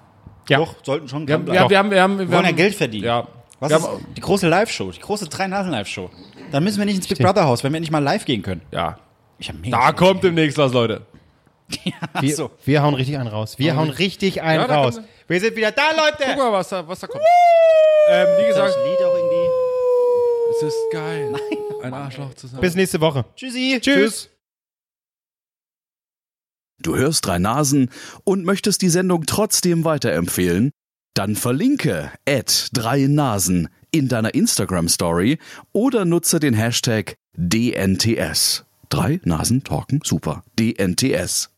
Ja. Doch, sollten schon Wir haben, dranbleiben. wir haben, wir haben, wir Wir wollen ja Geld verdienen. Ja. Was wir ist die große Live-Show, die große Drei-Nasen-Live-Show? Dann müssen wir nicht ins Big Brother-Haus, wenn wir nicht mal live gehen können. ja. Ich hab mega Da kommt demnächst was, Leute. (laughs) Wir, so. wir hauen richtig einen raus. Wir hauen richtig einen Ja, raus. Wir sind wieder da, Guck Leute. mal, was da, was da kommt. Ähm, wie gesagt, das Lied auch irgendwie. Es ist geil. (laughs) Ein Arschloch zu sein. Bis nächste Woche. Tschüssi. Tschüss. Du hörst drei Nasen und möchtest die Sendung trotzdem weiterempfehlen? Dann verlinke at drei Nasen in deiner Instagram Story oder nutze den Hashtag DNTS. Drei Nasen talken super. DNTS.